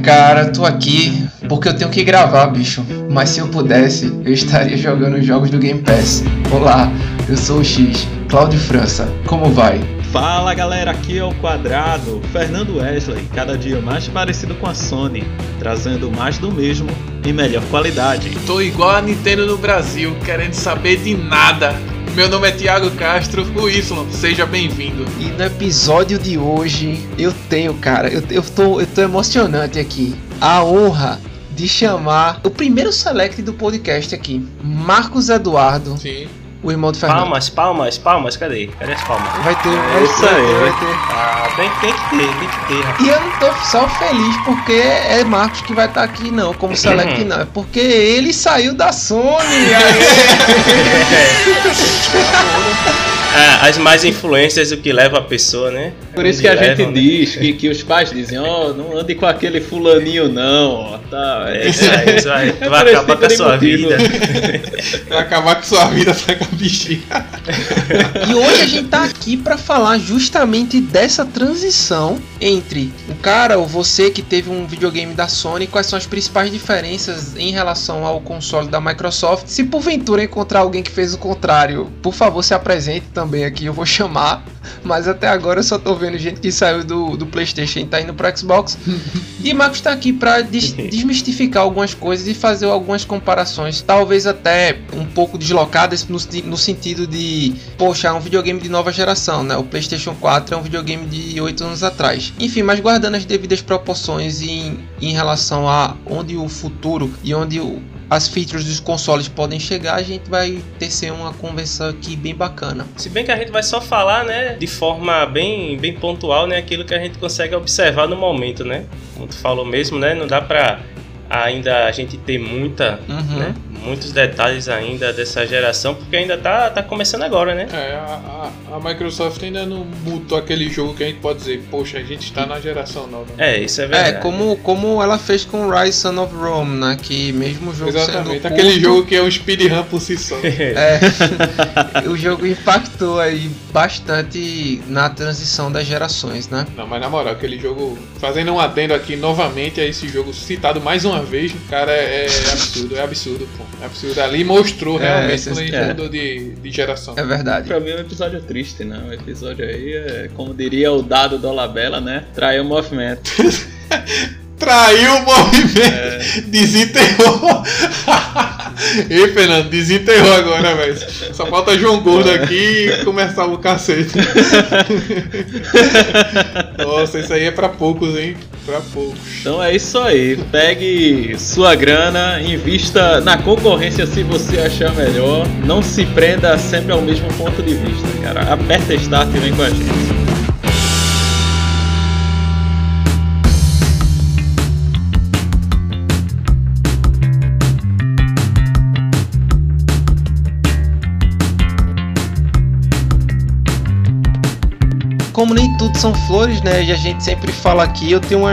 cara, tô aqui porque eu tenho que gravar, bicho. Mas se eu pudesse, eu estaria jogando jogos do Game Pass. Olá, eu sou o X, Cláudio França. Como vai? Fala galera, aqui é o Quadrado, Fernando Wesley, cada dia mais parecido com a Sony, trazendo mais do mesmo em melhor qualidade. Tô igual a Nintendo no Brasil, querendo saber de nada. Meu nome é Thiago Castro, o Y, seja bem-vindo. E no episódio de hoje eu tenho, cara, eu, eu, tô, eu tô emocionante aqui. A honra de chamar o primeiro select do podcast aqui, Marcos Eduardo. Sim. O irmão do Fernando. Palmas, palmas, palmas, cadê? Cadê as palmas? Vai ter, é vai isso ter, aí. vai ter. Ah, tem, tem que ter, tem que ter, rapaz. E eu não tô só feliz porque é Marcos que vai estar aqui, não, como select não. É porque ele saiu da Sony. Ah, as mais influências o que leva a pessoa, né? Por isso que a gente né? diz que, que os pais dizem, ó, não ande com aquele fulaninho não, ó, tá. É isso aí, isso aí. Tu É vai acabar com a sua motivo. vida. Vai acabar com sua vida, sai com a bichinha. E hoje a gente tá aqui pra falar justamente dessa transição entre o cara ou você que teve um videogame da Sony, quais são as principais diferenças em relação ao console da Microsoft. Se porventura encontrar alguém que fez o contrário, por favor se apresente também aqui, eu vou chamar. Mas até agora eu só tô vendo gente que saiu do, do PlayStation e tá indo pro Xbox. E Marcos tá aqui pra des- desmistificar algumas coisas e fazer algumas comparações, talvez até um pouco deslocadas no, no sentido de, poxa, é um videogame de nova geração, né? O PlayStation 4 é um videogame de 8 anos atrás. Enfim, mas guardando as devidas proporções em, em relação a onde o futuro e onde o, as features dos consoles podem chegar, a gente vai tecer uma conversa aqui bem bacana. Se bem que a gente vai só falar, né, de forma bem, bem pontual, né, aquilo que a gente consegue observar no momento, né? Como tu falou mesmo, né, não dá pra ainda a gente ter muita, Uhum. né, muitos detalhes ainda dessa geração, porque ainda tá, tá começando agora, né? É, a, a- a Microsoft ainda não botou aquele jogo que a gente pode dizer, poxa, a gente tá na geração nova. É, isso é verdade. É, como, como ela fez com Rise Son of Rome, né? Que mesmo o jogo Exatamente, sendo aquele curto, jogo que é um speedrun por si só. É, o jogo impactou aí bastante na transição das gerações, né? Não, mas na moral, aquele jogo, fazendo um adendo aqui novamente a esse jogo citado mais uma vez, cara, é, é absurdo, é absurdo, pô. É absurdo. Ali mostrou É, realmente a gente é. mudou de, de geração. É verdade. Pra mim é um episódio triste, né? Um episódio aí é, como diria o dado do Olabella, né? Traiu o movimento. Traiu o movimento, desenterrou. Ei, Fernando, desenterrou agora, velho. Só falta João Gordo aqui e começar o cacete. Nossa, isso aí é pra poucos, hein? Pra poucos. Então é isso aí. Pegue sua grana, invista na concorrência se você achar melhor. Não se prenda sempre ao mesmo ponto de vista, cara. Aperta start e vem com a gente. Como nem tudo são flores, né? E a gente sempre fala aqui, eu tenho uma-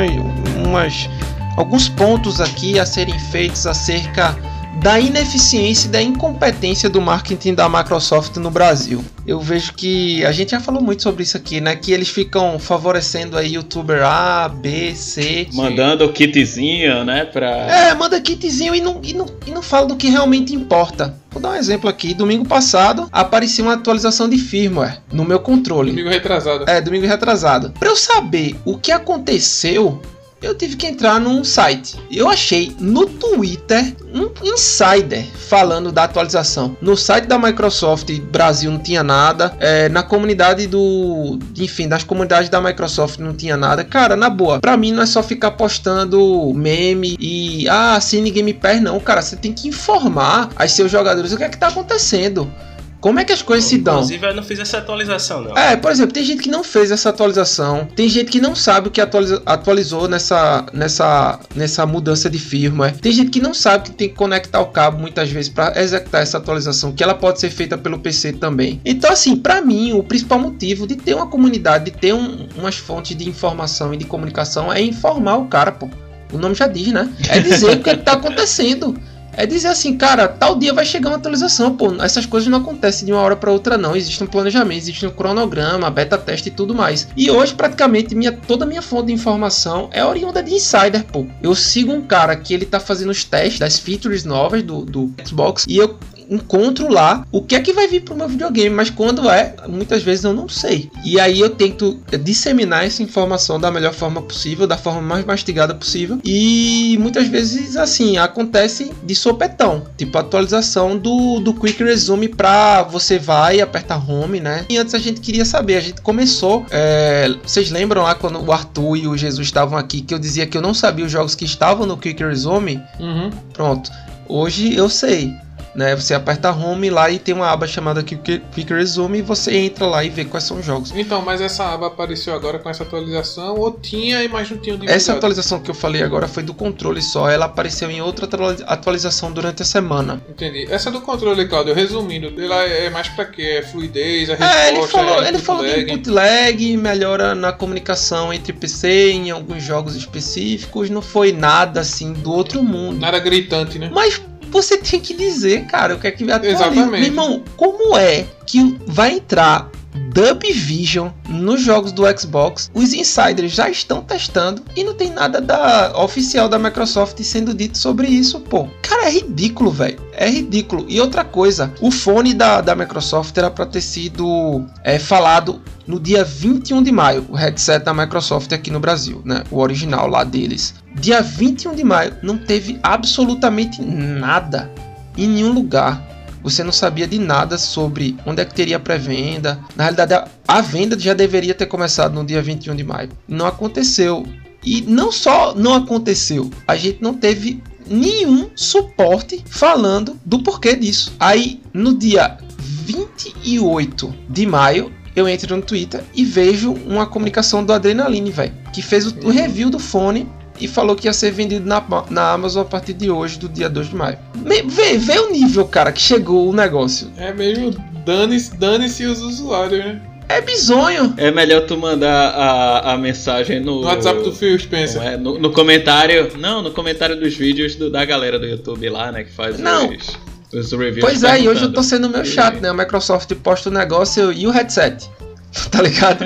umas alguns pontos aqui a serem feitos acerca da ineficiência e da incompetência do marketing da Microsoft no Brasil. Eu vejo que a gente já falou muito sobre isso aqui, né? Que eles ficam favorecendo aí youtuber A, B, C. Mandando o kitzinho, né? Pra. É, manda kitzinho e não, e, não, e não fala do que realmente importa. Vou dar um exemplo aqui. Domingo passado apareceu uma atualização de firmware no meu controle. Domingo retrasado. É, domingo retrasado. Pra eu saber o que aconteceu, eu tive que entrar num site. Eu achei no Twitter um insider falando da atualização. No site da Microsoft Brasil não tinha nada. É, na comunidade do. Enfim, das comunidades da Microsoft não tinha nada. Cara, na boa, pra mim não é só ficar postando meme e. Ah, assine Game Pass, não, cara. Você tem que informar aos seus jogadores o que é que tá acontecendo. Como é que as coisas se dão? Inclusive, eu não fiz essa atualização, não. É, por exemplo, tem gente que não fez essa atualização, tem gente que não sabe o que atualiza- atualizou nessa, nessa, nessa mudança de firmware, tem gente que não sabe que tem que conectar o cabo muitas vezes para executar essa atualização, que ela pode ser feita pelo PC também. Então, assim, para mim, o principal motivo de ter uma comunidade, de ter um- umas fontes de informação e de comunicação é informar o cara, pô. O nome já diz, né? É dizer o que, é que tá acontecendo. É dizer assim, cara, tal dia vai chegar uma atualização, pô. Essas coisas não acontecem de uma hora para outra, não. Existe um planejamento, existe um cronograma, beta teste e tudo mais. E hoje, praticamente, minha, toda a minha fonte de informação é oriunda de insider, pô. Eu sigo um cara que ele tá fazendo os testes das features novas do, do Xbox e eu encontro lá o que é que vai vir pro meu videogame, mas quando é, muitas vezes eu não sei. E aí eu tento disseminar essa informação da melhor forma possível, da forma mais mastigada possível. E muitas vezes assim, acontece de sopetão, tipo atualização do, do Quick Resume pra você vai e aperta home, né? E antes a gente queria saber, a gente começou, é, vocês lembram lá quando o Arthur e o Jesus estavam aqui que eu dizia que eu não sabia os jogos que estavam no Quick Resume? Uhum. Pronto. Hoje eu sei né? Você aperta home lá e tem uma aba chamada Quick Resume e você entra lá e vê quais são os jogos. Então, mas essa aba apareceu agora com essa atualização ou tinha e mais não tinha divulgado? Essa atualização que eu falei agora foi do controle só, ela apareceu em outra atualização durante a semana. Entendi. Essa do controle, Claudio, resumindo, ela é mais para quê? É fluidez, a resposta, é, ele falou, é ele falou lag. de input lag, melhora na comunicação entre PC em alguns jogos específicos, não foi nada assim do outro mundo. Nada gritante, né? Mas você tem que dizer, cara, o que é que atualiza. Exatamente. Meu irmão, como é que vai entrar Dub Vision nos jogos do Xbox. Os insiders já estão testando e não tem nada da oficial da Microsoft sendo dito sobre isso, pô. Cara, é ridículo, velho. É ridículo. E outra coisa, o fone da, da Microsoft era para ter sido é, falado no dia 21 de maio, o headset da Microsoft aqui no Brasil, né? O original lá deles. Dia 21 de maio não teve absolutamente nada em nenhum lugar você não sabia de nada sobre onde é que teria pré-venda. Na realidade, a venda já deveria ter começado no dia 21 de maio. Não aconteceu. E não só não aconteceu, a gente não teve nenhum suporte falando do porquê disso. Aí, no dia 28 de maio, eu entro no Twitter e vejo uma comunicação do Adrenaline, velho, que fez o, o, review do fone e falou que ia ser vendido na, na Amazon a partir de hoje, do dia 2 de maio. Vê, vê o nível, cara, que chegou o negócio. É meio dane-se dane os usuários, né? É bizonho. É melhor tu mandar a, a mensagem no, no WhatsApp do Phil Spencer. É, no, no, comentário. Não, no comentário dos vídeos do, da galera do YouTube lá, né? Que faz não. os, os reviews. Pois é, e hoje eu tô sendo meio chato, né? A Microsoft posta o negócio e o headset. tá ligado?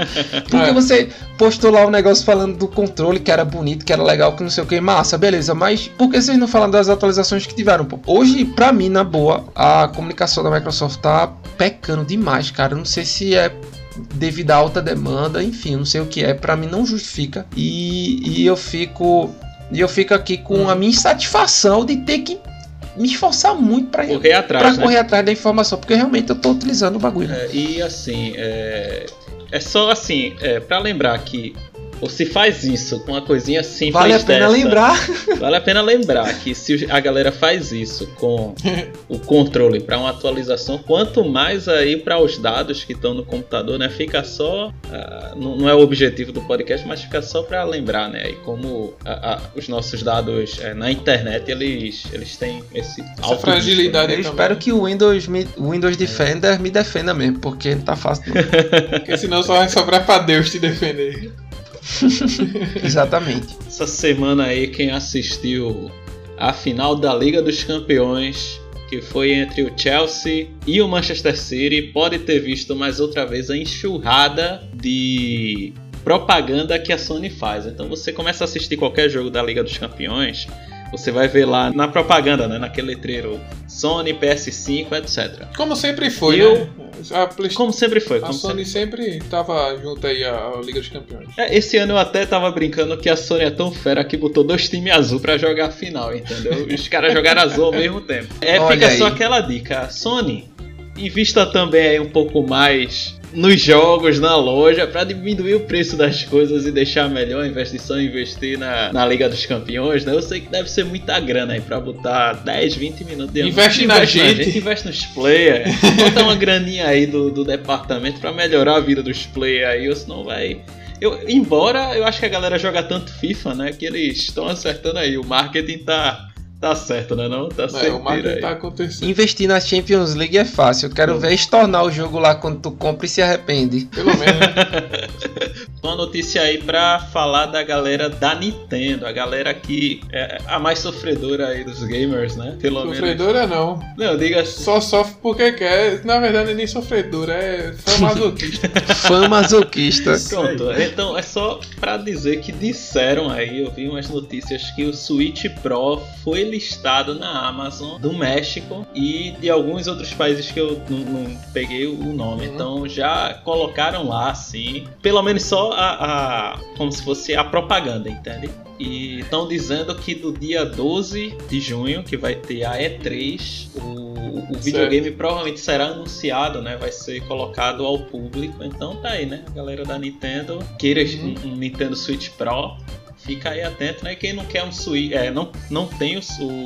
Porque é. você postou lá um negócio falando do controle, que era bonito, que era legal, que não sei o que, massa, beleza, mas por que vocês não falam das atualizações que tiveram, pô? Hoje, pra mim, na boa, a comunicação da Microsoft tá pecando demais, cara. Não sei se é devido à alta demanda, enfim, não sei o que é, para mim não justifica. E, e eu fico e eu fico aqui com a minha insatisfação de ter que me esforçar muito para correr atrás, pra né? correr atrás da informação, porque realmente eu tô utilizando o bagulho. É, e assim, é, é só assim, é, para lembrar que ou se faz isso com uma coisinha simples Vale a pena dessa, lembrar. Vale a pena lembrar que se a galera faz isso com o controle para uma atualização, quanto mais aí para os dados que estão no computador, né? Fica só. Uh, não é o objetivo do podcast, mas fica só para lembrar, né? E como uh, uh, os nossos dados eh, na internet eles, eles têm esse Essa fragilidade. Eu espero que o Windows, me, Windows Defender me defenda mesmo, porque não tá fácil. porque senão só vai sobrar para Deus te defender. Exatamente. Essa semana aí, quem assistiu a final da Liga dos Campeões, que foi entre o Chelsea e o Manchester City, pode ter visto mais outra vez a enxurrada de propaganda que a Sony faz. Então você começa a assistir qualquer jogo da Liga dos Campeões você vai ver lá na propaganda, né, naquele letreiro Sony, PS5, etc. Como sempre foi, eu, né? A Como sempre foi. A Sony sempre... sempre tava junto aí à Liga dos Campeões. É, esse ano eu até tava brincando que a Sony é tão fera que botou dois times azul para jogar a final, entendeu? Os caras jogaram azul ao mesmo tempo. É, Olha fica aí. só aquela dica. Sony, invista também aí um pouco mais nos jogos, na loja, para diminuir o preço das coisas e deixar melhor, de só investir na, na Liga dos Campeões, né? Eu sei que deve ser muita grana aí pra botar 10, 20 minutos de Investe, na, investe gente. na gente. Investe nos players. Bota uma graninha aí do, do departamento para melhorar a vida dos players aí, ou senão vai. Eu, embora eu acho que a galera joga tanto FIFA, né? Que eles estão acertando aí. O marketing tá Tá certo, né? Não? Tá certo. É, o marketing tá acontecendo. Investir na Champions League é fácil. Eu quero hum. ver estornar o jogo lá quando tu compra e se arrepende. Pelo menos. Né? uma notícia aí pra falar da galera da Nintendo, a galera que é a mais sofredora aí dos gamers, né? Pelo menos. Sofredora não. Não, diga Só sofre porque quer. Na verdade, é nem sofredora, é fã masoquista. Fã masoquista. Pronto, então é só pra dizer que disseram aí, eu vi umas notícias que o Switch Pro foi listado na Amazon do México e de alguns outros países que eu não, não peguei o nome. Uhum. Então já colocaram lá, assim, pelo menos só a, a- como se fosse a propaganda, entende? E estão dizendo que do dia 12 de junho, que vai ter a E3, o, o videogame provavelmente será anunciado, né? Vai ser colocado ao público. Então tá aí, né? A galera da Nintendo queira Uhum. um, um Nintendo Switch Pro. Fica aí atento, né? Quem não quer um Switch, é, não, não tem o,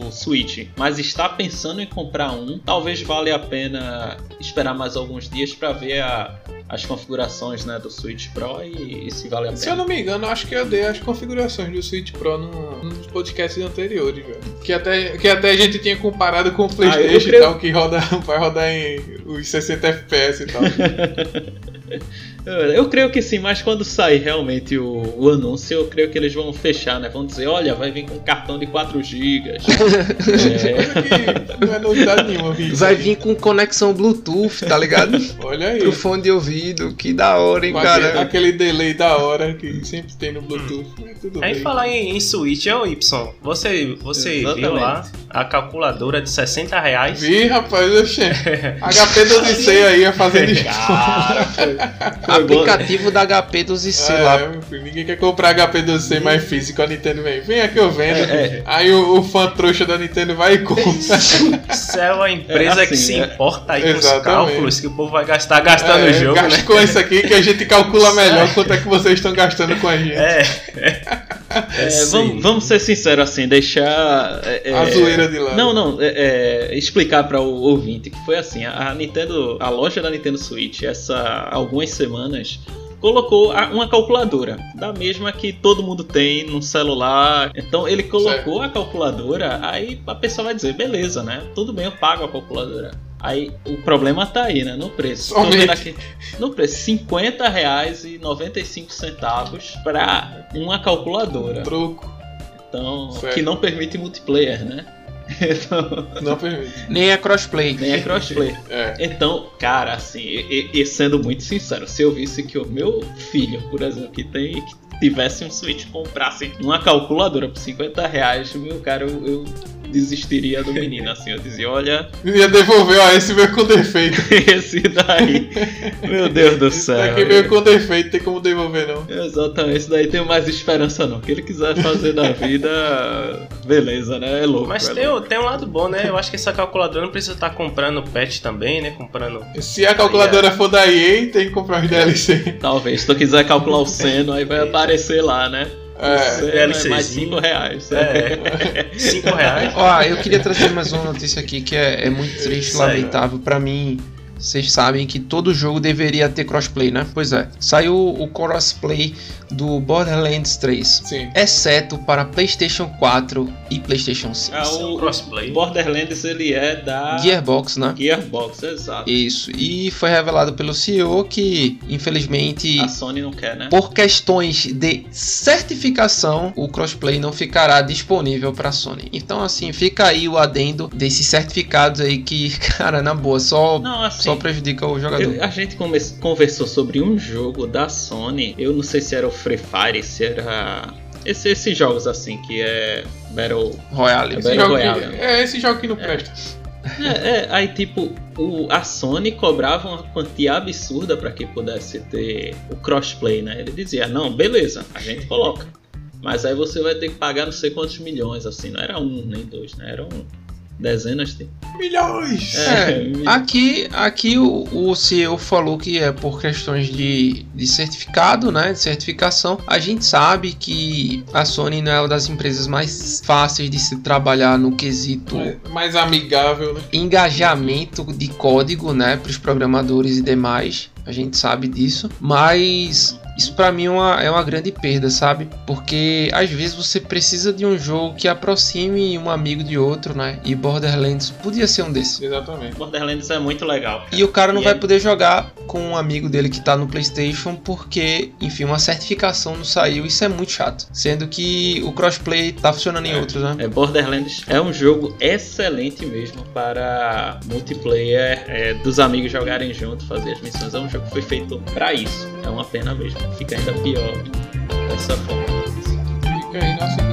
o Switch, mas está pensando em comprar um, talvez valha a pena esperar mais alguns dias para ver a- as configurações né, do Switch Pro e, e se vale a Se eu pena. não me engano, acho que eu dei as configurações do Switch Pro no, nos podcasts anteriores, velho. Que até, que até a gente tinha comparado com o Playstation Ah, creio- e tal, que roda, vai rodar em os 60 FPS e tal. Eu, eu creio que sim, mas quando sair realmente o, o anúncio, eu creio que eles vão fechar, né? Vão dizer, olha, vai vir com um cartão de 4 GB. é, não é novidade nenhuma, vi. Vai vir com conexão Bluetooth, tá ligado? Olha aí. Pro fone de ouvido. Que da hora, hein, aquele, cara. aquele delay da hora que sempre tem no Bluetooth. Mas tudo Aí bem. falar em, em Switch, ô Y, você, você Exatamente. viu lá a calculadora de 60 reais? Vi, rapaz, oxe. HP 12C aí fazendo Cara, foi bom. Aplicativo da HP dos IC É, lá. ninguém quer comprar HP 12C mais físico, a Nintendo vem. Vem aqui eu vendo. É, Aí o, o fã trouxa da Nintendo vai e compra. Isso é uma empresa É que assim, se é. importa aí com os cálculos que o povo vai gastar gastando É, o jogo, gasta né? com isso aqui que a gente calcula melhor quanto é que vocês estão gastando com a gente. É. É, vamos, vamos ser sinceros assim, deixar. é, A é, zoeira de lado. Não, não, é, é, explicar para o ouvinte que foi assim: a a Nintendo, a loja da Nintendo Switch, essa algumas semanas colocou uma calculadora, da mesma que todo mundo tem no celular. Então ele colocou a calculadora, aí a pessoa vai dizer, beleza, né? Tudo bem, eu pago a calculadora. Aí o problema tá aí, né? No preço. Somente. aqui, no preço, 50 reais e 95 centavos para uma calculadora. Troco. Então, Certo. que não permite multiplayer, né? Então, Não permite. Nem é crossplay. nem é crossplay. É. Então, cara, assim, e, e- sendo muito sincero, se eu visse que o meu filho, por exemplo, que tem que tivesse um Switch, comprasse uma calculadora por 50 reais, meu cara, eu, eu desistiria do menino, assim, eu dizia, olha, Ia devolver, ó, esse veio com defeito. esse daí, meu Deus do Esse céu. daqui veio com defeito, tem como devolver não. Exatamente, esse daí tem mais esperança não. O que ele quiser fazer da vida, beleza, né? É louco. Mas é tem, louco. tem um lado bom, né? Eu acho que essa calculadora não precisa estar comprando patch também, né? Comprando. Se a calculadora for da EA, tem que comprar os DLC. Talvez, se tu quiser calcular o seno, aí vai aparecer lá, né? O É. seno é mais DLCzinho. 5 reais. É. 5 reais. Ó, eu queria trazer mais uma notícia aqui que é, é muito triste, Sério? lamentável. Pra mim, vocês sabem que todo jogo deveria ter crossplay, né? Pois é. Saiu o crossplay do Borderlands 3. Sim. Exceto para PlayStation 4 e PlayStation 5. Ah, Isso é o crossplay. Borderlands ele é da Gearbox, né? Gearbox, exato. Isso. E foi revelado pelo CEO que, infelizmente, A Sony não quer, né? por questões de certificação, o crossplay não ficará disponível para Sony. Então, assim, fica aí o adendo desses certificados aí que, cara, na boa, só, Não, assim, só prejudica o jogador. eu- a gente come- conversou sobre um jogo da Sony. Eu não sei se era o Free Fire, se era. Esse- esses jogos assim, que é Battle. Royale. É Esse Battle jogo Royale, que, é esse jogo que não presta. É, é, aí tipo, o, a Sony cobrava uma quantia absurda para que pudesse ter o crossplay, né? Ele dizia, não, beleza, a gente coloca. Mas aí você vai ter que pagar não sei quantos milhões, assim, não era um nem dois, né? Eram dezenas de. Milhões! É, milhões. aqui, aqui o, o CEO falou que é por questões de, de certificado, né? De certificação. A gente sabe que a Sony não é uma das empresas mais fáceis de se trabalhar no quesito Mais, mais amigável, né? engajamento de código, né, para os programadores e demais. A gente sabe disso, mas Isso para mim é uma, é uma grande perda, sabe? Porque às vezes você precisa de um jogo que aproxime um amigo de outro, né? E Borderlands podia ser um desses. Exatamente. Borderlands é muito legal. cara. E o cara não E vai é- poder jogar com um amigo dele que tá no PlayStation porque, enfim, uma certificação não saiu. Isso é muito chato. Sendo que o crossplay tá funcionando em outros, né? É, Borderlands é um jogo excelente mesmo para multiplayer, é, dos amigos jogarem junto, fazer as missões. É um jogo que foi feito para isso. É uma pena mesmo. Fica ainda pior dessa forma. Fica aí nossa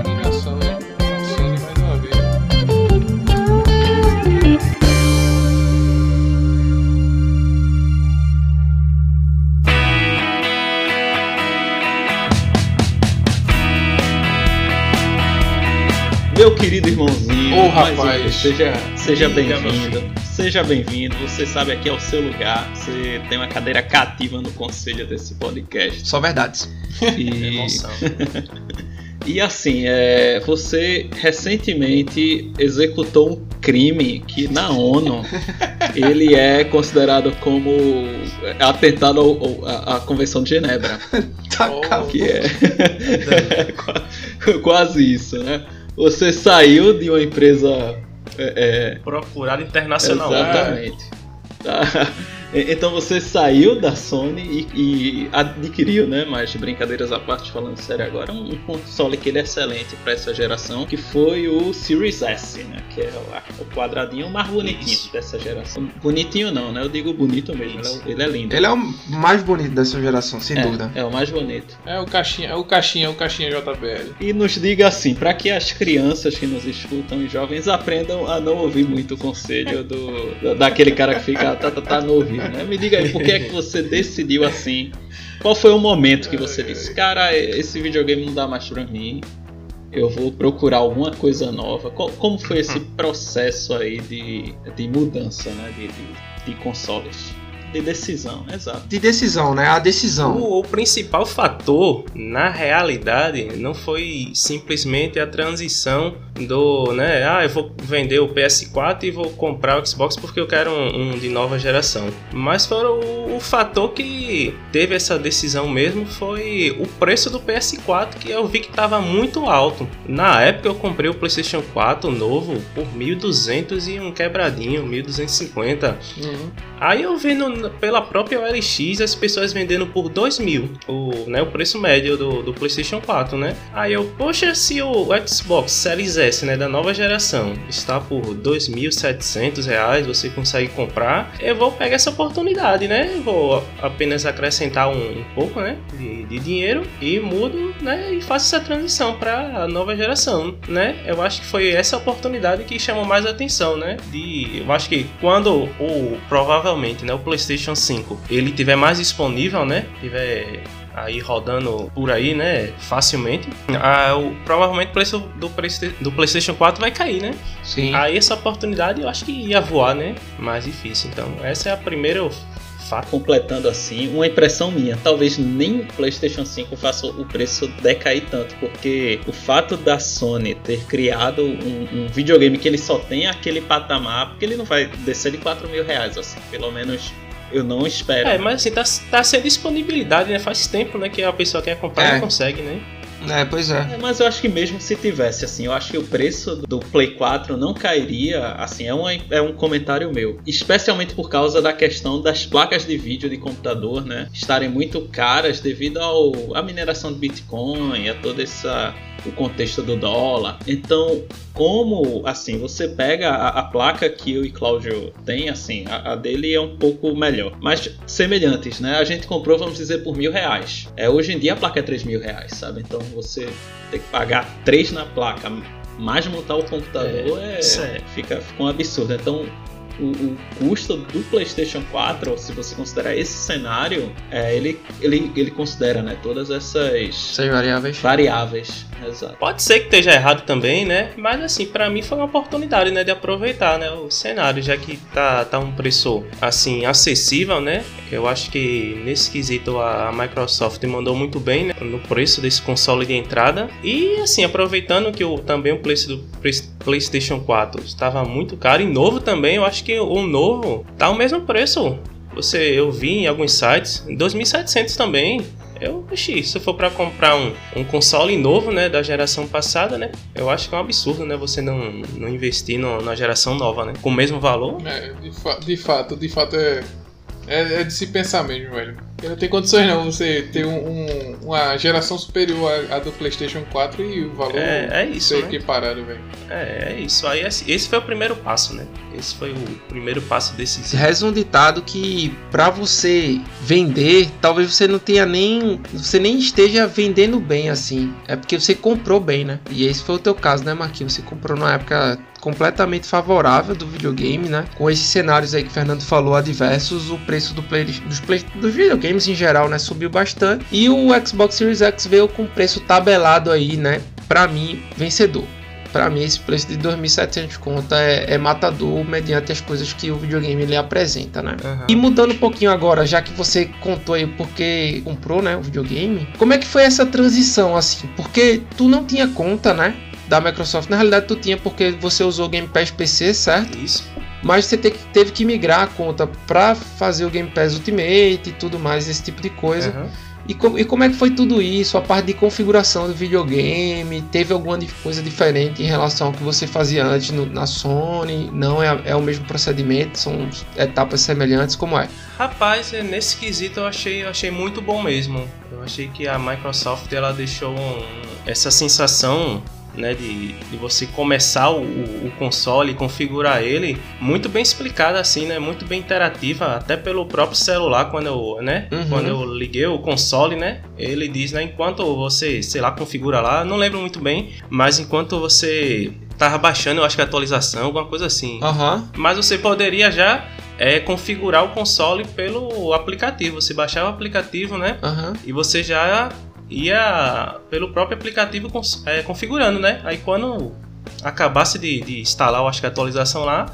Meu querido irmãozinho, Ô, uma rapaz. seja, seja bem-vindo. Seja bem-vindo. Você sabe aqui é o seu lugar. Você tem uma cadeira cativa no conselho desse podcast. Só verdades. E, Emoção. e assim, é, você recentemente executou um crime que na ONU ele é considerado como atentado ao- ao- à Convenção de Genebra. Tá Oh. calmo. que é Qua- quase isso, né? Você saiu de uma empresa é, é, internacional. exatamente. Tá. Então você saiu da Sony e, e adquiriu, né? Mas brincadeiras à parte, falando sério agora, um, console que ele é excelente para essa geração, que foi o Series S, né? Que é o, o quadradinho mais bonitinho Isso. dessa geração. Bonitinho não, né? Eu digo bonito mesmo. Ele é, ele é lindo. Ele é o mais bonito dessa geração, sem dúvida. é, é o mais bonito. É o caixinha, é o caixinha, é o caixinha JBL. E nos diga assim, para que as crianças que nos escutam e jovens aprendam a não ouvir muito o conselho do, da- daquele cara que fica tá, tá, tá no ouvido, né? Me diga aí, por que é que você decidiu assim? Qual foi o momento que você disse, cara, esse videogame não dá mais pra mim, eu vou procurar alguma coisa nova? Como foi esse processo aí de, de mudança, né? De, de, de consoles? De decisão, exato. De decisão, né? A decisão. O, o principal fator, na realidade, não foi simplesmente a transição do, né, ah, eu vou vender o PS4 e vou comprar o Xbox porque eu quero um, um de nova geração. Mas foi o, o fator que teve essa decisão mesmo foi o preço do PS4 que eu vi que estava muito alto. Na época eu comprei o PlayStation 4 novo por 1.200 e um quebradinho, 1.250. Aí eu vendo pela própria OLX as pessoas vendendo por 2 mil, o, né, o preço médio do, do PlayStation 4, né? Aí eu, poxa, se o Xbox Series S, né, da nova geração, está por 2.700 reais, você consegue comprar, eu vou pegar essa oportunidade, né? Vou apenas acrescentar um, um pouco, né, de, de dinheiro e mudo, né, e faço essa transição para a nova geração, né? Eu acho que foi essa oportunidade que chamou mais atenção, né? De, eu acho que quando o provavelmente, né, o PlayStation 5 ele tiver mais disponível, né, tiver aí rodando por aí, né, facilmente, ah, o, provavelmente o preço do, do PlayStation 4 vai cair, né? Sim. Aí essa oportunidade eu acho que ia voar, né? Mais difícil. Então, essa é a primeira fato. completando assim, uma impressão minha. Talvez nem o PlayStation 5 faça o preço decair tanto, porque o fato da Sony ter criado um, um videogame que ele só tem aquele patamar, porque ele não vai descer de 4 mil reais, assim, pelo menos eu não espero. É, mas assim, tá, tá sem disponibilidade, né? Faz tempo, né, que a pessoa quer comprar É. não consegue, né? É, pois é. É, mas eu acho que mesmo se tivesse, assim, eu acho que o preço do Play 4 não cairia, assim, é, uma, é um comentário meu. Especialmente por causa da questão das placas de vídeo de computador, né? Estarem muito caras devido ao, à mineração de Bitcoin, a todo essa, o contexto do dólar. Então, como, assim, você pega a, a placa que eu e Cláudio tem, assim, a, a dele é um pouco melhor. Mas semelhantes, né? A gente comprou, vamos dizer, por mil reais. É, hoje em dia a placa é três mil reais, sabe? Então você tem que pagar três na placa, mais montar o computador, é, é. Fica, fica um absurdo. Então, o, o custo do PlayStation 4, se você considerar esse cenário, é, ele, ele, ele considera né, todas essas Essas variáveis. variáveis. Exato. Pode ser que esteja errado também, né? Mas assim, pra mim foi uma oportunidade, né, de aproveitar, né, o cenário, já que tá, tá um preço assim acessível, né? Eu acho que nesse quesito a Microsoft mandou muito bem né, no preço desse console de entrada. E assim, aproveitando que o, também o preço do Play- PlayStation 4 estava muito caro e novo também, eu acho que o novo tá o mesmo preço. Você, eu vi em alguns sites, 2.700 também. Eu, oxi, se for para comprar um, um console novo, né, da geração passada, né, eu acho que é um absurdo, né, você não, não investir no, na geração nova, né, com o mesmo valor. É, de, fa de fato, de fato é, é, é de se pensar mesmo, velho. Porque não tem condições não você ter um, um- uma geração superior à, à do PlayStation 4 e o valor É, é isso, ser né? equiparado, velho. É, é isso. Aí esse esse foi o primeiro passo, né? Esse foi o primeiro passo decisivo. Reza um ditado que pra você vender, talvez você não tenha nem. Você nem esteja vendendo bem assim. É porque você comprou bem, né? E esse foi o teu caso, né, Marquinhos? Você comprou numa época completamente favorável do videogame, né? Com esses cenários aí que o Fernando falou adversos, o preço do play, dos, play, dos videogames em geral, né, subiu bastante. E o Xbox Series X veio com preço tabelado aí, né? Pra mim, vencedor. Pra mim, esse preço de 2.700 conta é, é matador mediante as coisas que o videogame ele apresenta, né? Aham. E mudando um pouquinho agora, já que você contou aí porque comprou, né, o videogame, como é que foi essa transição assim? Porque tu não tinha conta, né, da Microsoft. Na realidade, tu tinha porque você usou o Game Pass PC, certo? Isso. Mas você te- teve que migrar a conta pra fazer o Game Pass Ultimate e tudo mais, esse tipo de coisa. Aham. E, co- e como é que foi tudo isso? A parte de configuração do videogame? Teve alguma coisa diferente em relação ao que você fazia antes no- na Sony? Não é, é o mesmo procedimento? São etapas semelhantes? Como é? Rapaz, é, nesse quesito eu achei, eu achei muito bom mesmo. Eu achei que a Microsoft ela deixou um- essa sensação né, de, de você começar o, o- console e configurar ele muito bem explicada assim, né, muito bem interativa, até pelo próprio celular quando eu, né, Uhum. quando eu liguei o console, né, ele diz, né, enquanto você, sei lá, configura lá, não lembro muito bem, mas enquanto você tava baixando, eu acho que a atualização, alguma coisa assim. Aham. Mas você poderia já é, configurar o console pelo aplicativo. Você baixava o aplicativo, né? Aham. E você já ia pelo próprio aplicativo é, configurando, né? Aí quando acabasse de, de instalar, eu acho que a atualização lá,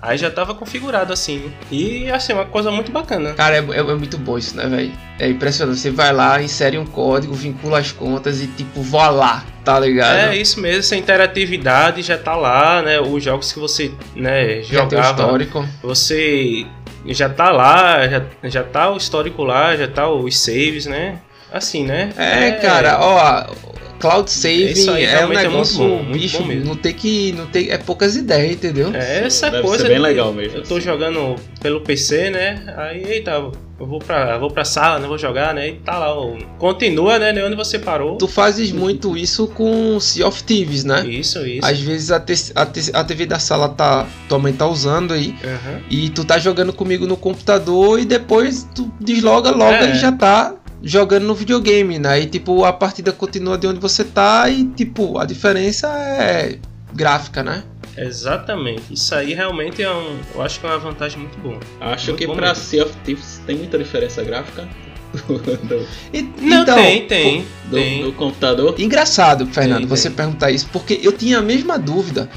aí já tava configurado assim. E assim, uma coisa muito bacana. Cara, é, é- é muito bom isso, né, velho? É impressionante. Você vai lá, insere um código, vincula as contas e tipo, vá lá, tá ligado? É isso mesmo, essa interatividade já tá lá, né? Os jogos que você né, Já tem o jogava, histórico. você já tá lá, já, já tá o histórico lá, já tá os saves, né? Assim, né? É, cara, ó, cloud saving aí é um realmente é muito negócio, bom, muito bicho, bom mesmo. não tem que, não tem, é poucas ideias, entendeu? É essa Deve coisa. ser bem legal mesmo, Eu tô assim. jogando pelo PC, né? Aí, eita, eu vou pra, eu vou pra sala, né? Vou jogar, né? E tá lá, ó, continua, né? De onde você parou. Tu fazes muito isso com Sea of Thieves, né? Isso, isso. Às vezes a, te- a te- a TV da sala tá, tua mãe tá usando aí Aham. e tu tá jogando comigo no computador e depois tu desloga logo É. e já tá jogando no videogame, né? E tipo, a partida continua de onde você tá e tipo, a diferença é gráfica, né? Exatamente. Isso aí realmente é um. Eu acho que é uma vantagem muito boa. Acho Muito que mesmo. Sea of Thieves tem muita diferença gráfica do, E- Não, então, tem, tem. do- tem. do computador. Engraçado, Fernando, Tem, você tem. perguntar isso, porque eu tinha a mesma dúvida.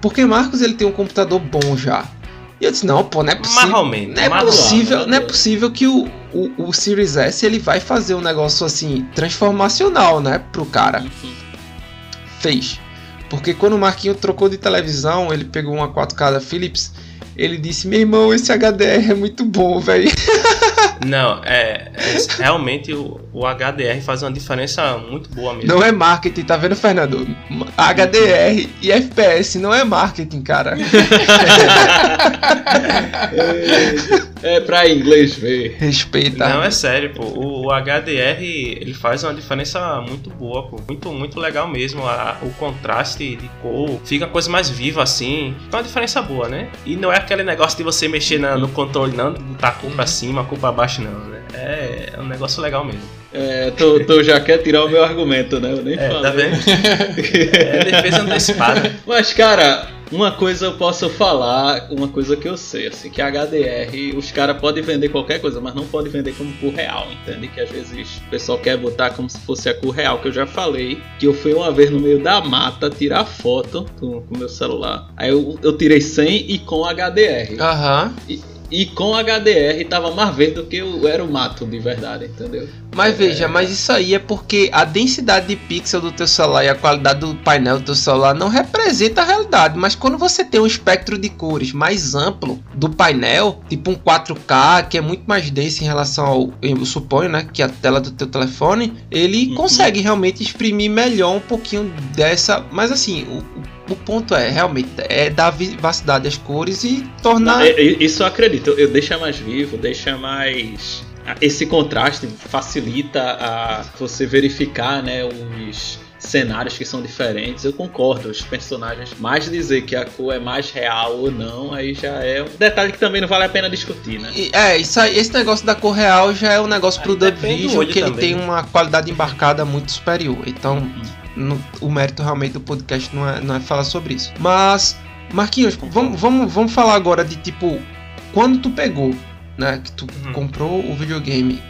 Porque Marcos ele tem um computador bom já. E eu disse, não, pô, não é possível. Mais ou menos. Não é possível, não é possível que o, o, o Series S ele vai fazer um negócio assim transformacional, né, pro cara. Fez. Porque quando o Marquinho trocou de televisão, ele pegou uma 4K da Philips, ele disse: "Meu irmão, esse HDR é muito bom, velho". Não, é, é- realmente o, o HDR faz uma diferença muito boa mesmo. Não é marketing, tá vendo, Fernando? HDR e FPS não é marketing, cara. É, pra inglês ver. Respeita. Não, é sério, pô. O, o HDR, ele faz uma diferença muito boa, pô. Muito, muito legal mesmo. A- o contraste de cor fica a coisa mais viva, assim. É uma diferença boa, né? E não é aquele negócio de você mexer na- no controle, não, botar a cor pra cima, a cor pra baixo, não, né? É, é um negócio legal mesmo. É, tu, tu já quer tirar o meu argumento, né? Eu nem É, falei. tá vendo? É defesa antecipada. Mas, cara, uma coisa eu posso falar, uma coisa que eu sei, assim, que a HDR, os caras podem vender qualquer coisa, mas não pode vender como cor real, entende? Que às vezes o pessoal quer botar como se fosse a cor real, que eu já falei, que eu fui uma vez no meio da mata tirar foto com o meu celular. Aí eu, eu tirei sem e com HDR. Aham. e com HDR tava mais verde do que o, era o mato de verdade, entendeu? Mas veja, mas isso aí é porque a densidade de pixel do teu celular e a qualidade do painel do teu celular não representa a realidade. Mas quando você tem um espectro de cores mais amplo do painel, tipo um 4K, que é muito mais denso em relação ao, eu suponho, né, que a tela do teu telefone, ele Uhum. consegue realmente exprimir melhor um pouquinho dessa. Mas assim, o, o ponto é realmente é dar vivacidade às cores e tornar. Não, é- é- isso eu acredito. Eu deixa mais vivo, deixa mais. Esse contraste facilita a você verificar, né, os cenários que são diferentes. Eu concordo, os personagens. Mas dizer que a cor é mais real ou não, aí já é um detalhe que também não vale a pena discutir, né? E- É, isso aí, esse negócio da cor real já é um negócio pro Aí do Vision que ele também, tem né? uma qualidade embarcada muito superior. Então, no- o mérito realmente do podcast não é, não é falar sobre isso. Mas, Marquinhos, vamos, vamos, vamos falar agora de tipo, quando tu pegou, né, que tu Uhum. comprou o videogame,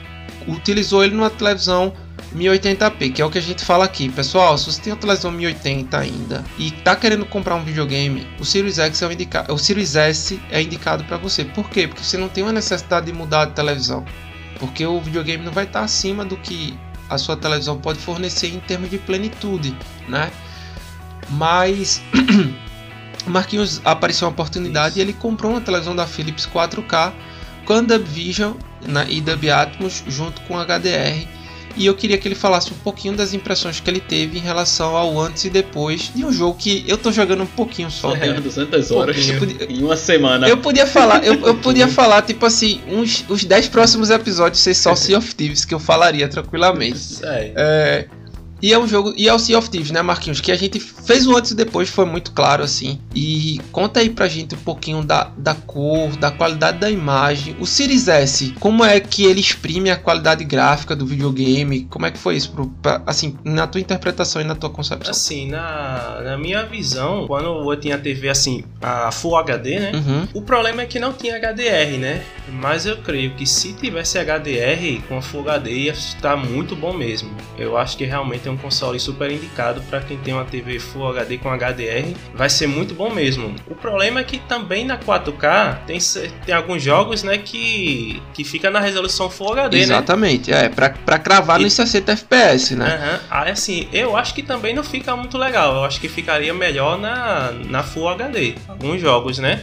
utilizou ele numa televisão 1080p, que é o que a gente fala aqui. Pessoal, se você tem uma televisão 1080 ainda e tá querendo comprar um videogame, o Series X é o, indica o Series S é indicado para você. Por quê? Porque você não tem uma necessidade de mudar de televisão. Porque o videogame não vai estar acima do que a sua televisão pode fornecer em termos de plenitude, né? Mas Marquinhos apareceu uma oportunidade e ele comprou uma televisão da Philips 4K com a Dub Vision né, e Dub Atmos junto com HDR. E eu queria que ele falasse um pouquinho das impressões que ele teve em relação ao antes e depois de um jogo que eu tô jogando um pouquinho só. Tem umas 200 horas Pouquinho. Podia- em uma semana. Eu podia falar, eu, eu podia falar, tipo assim, uns, os 10 próximos episódios ser só Sea of Thieves, que eu falaria tranquilamente. É, É, e é um jogo, e é o Sea of Thieves, né, Marquinhos? Que a gente fez o antes e depois, foi muito claro, assim. E conta aí pra gente um pouquinho da, da cor, da qualidade da imagem. O Series S, como é que ele exprime a qualidade gráfica do videogame? Como é que foi isso, pro, pra- assim, na tua interpretação e na tua concepção? assim, na, na minha visão, quando eu tinha a TV assim, a Full HD, né? Uhum. O problema é que não tinha HDR, né? Mas eu creio que se tivesse HDR com a Full HD ia estar muito bom mesmo. Eu acho que realmente é um console super indicado para quem tem uma TV Full HD com HDR, vai ser muito bom mesmo. O problema é que também na 4K tem, tem alguns jogos, né, que que fica na resolução Full HD, né? Exatamente, é, pra, pra cravar E- nos 60 FPS, né? Aham. Aí assim, eu acho que também não fica muito legal. Eu acho que ficaria melhor na, na Full HD. Alguns jogos, né?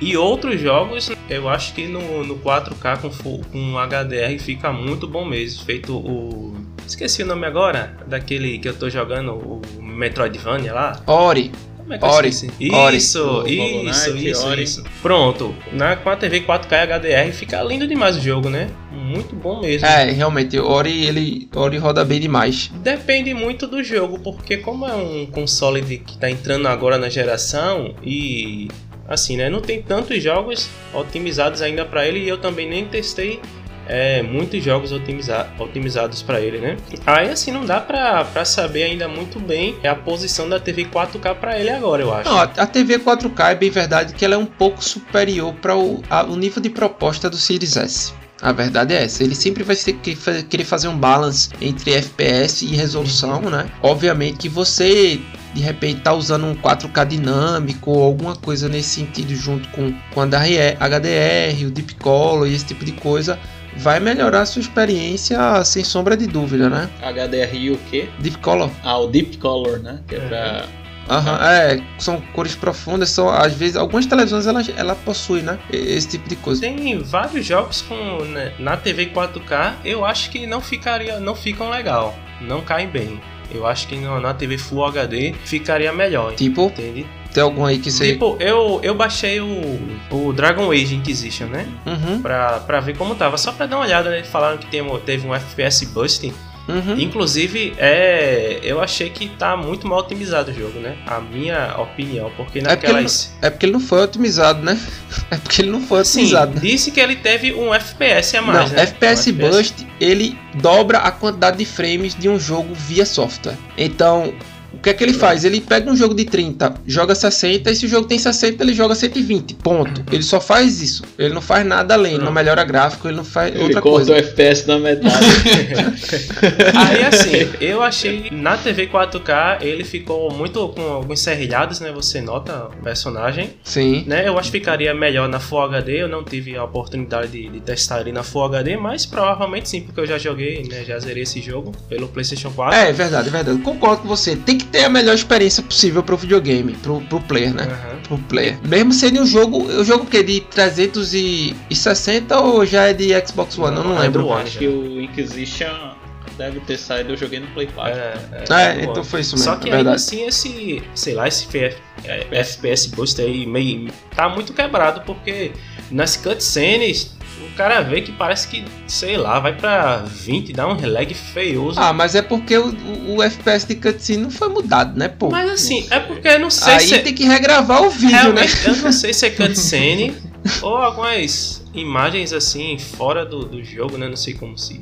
E outros jogos, eu acho que no, no 4K com, full, com HDR fica muito bom mesmo. Feito o. Esqueci o nome agora, daquele que eu tô jogando, o Metroidvania lá. Ori, Como é que eu Ori, esqueci? Ori. Isso, O isso, Knight, isso, Ori. isso. Pronto. Na, com a TV 4K HDR fica lindo demais o jogo, né? Muito bom mesmo. é, realmente, Ori, ele, Ori roda bem demais. Depende muito do jogo, porque como é um console de- que tá entrando agora na geração e assim, né, não tem tantos jogos otimizados ainda para ele e eu também nem testei é, muitos jogos otimiza otimizados para ele, né? Aí assim não dá pra saber ainda muito bem a posição da TV 4K para ele agora, eu acho. Não, a TV 4K é bem verdade que ela é um pouco superior para o, o nível de proposta do Series S. A verdade é essa, ele sempre vai ter que querer fazer um balance entre FPS e resolução, né? Obviamente que você de repente tá usando um 4K dinâmico ou alguma coisa nesse sentido junto com, com a HDR, o Deep Color e esse tipo de coisa, vai melhorar a sua experiência sem sombra de dúvida, né? HDR e o quê? Deep Color Ah, o Deep Color, né? Que é pra. Aham, é, são cores profundas, são às vezes algumas televisões ela, ela possui, né? Esse tipo de coisa. Tem vários jogos com né, na TV 4K, eu acho que não ficaria, não ficam legal, não caem bem. Eu acho que na TV Full HD ficaria melhor, Tipo, entende? Tem algum aí que você. Tipo, eu, eu baixei o, o Dragon Age Inquisition, né? Uhum, Pra, pra ver como tava. Só pra dar uma olhada, né? Falaram que tem, teve um FPS busting. uhum. Inclusive, é, eu achei que tá muito mal otimizado o jogo, né? A minha opinião. Porque porque naquelas. É porque ele não foi otimizado, né? É porque ele não foi Sim, otimizado. né? disse que ele teve um FPS a mais, não, né? FPS Um Bust ele dobra a quantidade de frames de um jogo via software. Então, O que é que ele faz? Ele pega um jogo de 30, joga 60, e se o jogo tem 60, ele joga 120. Ponto. Ele só faz isso. Ele não faz nada além, não, melhora gráfico, ele não faz Ele outra corta coisa. o FPS da metade. Aí assim, eu achei na TV 4K ele ficou muito com alguns serrilhados, né? Você nota o personagem, Sim. né? Eu acho que ficaria melhor na Full HD. Eu não tive a oportunidade de, de testar ele na Full HD, mas provavelmente sim, porque eu já joguei, né? Já zerei esse jogo pelo PlayStation 4. É, é verdade, é verdade. Concordo com você. Tem que ter a melhor experiência possível pro videogame, pro, pro player, né? Aham. Pro player. Mesmo sendo um jogo. O jogo que é de 360 ou já é de Xbox One? eu não Não, é lembro. One. Acho que o Inquisition deve ter saído, eu joguei no Play 4. É, É, do então One. foi isso mesmo. Só que é ainda assim, esse, sei lá, esse F- é, FPS Boost aí meio, tá muito quebrado, porque nas cutscenes cara vê que parece que, sei lá, vai pra 20, dá um lag feioso. Ah, mas é porque o, o, o FPS de cutscene não foi mudado, né, pô? Mas assim, é porque eu não sei Aí se. tem que regravar o vídeo, né? Realmente, eu não sei se é cutscene ou algumas imagens assim fora do, do jogo, né? Não sei como se,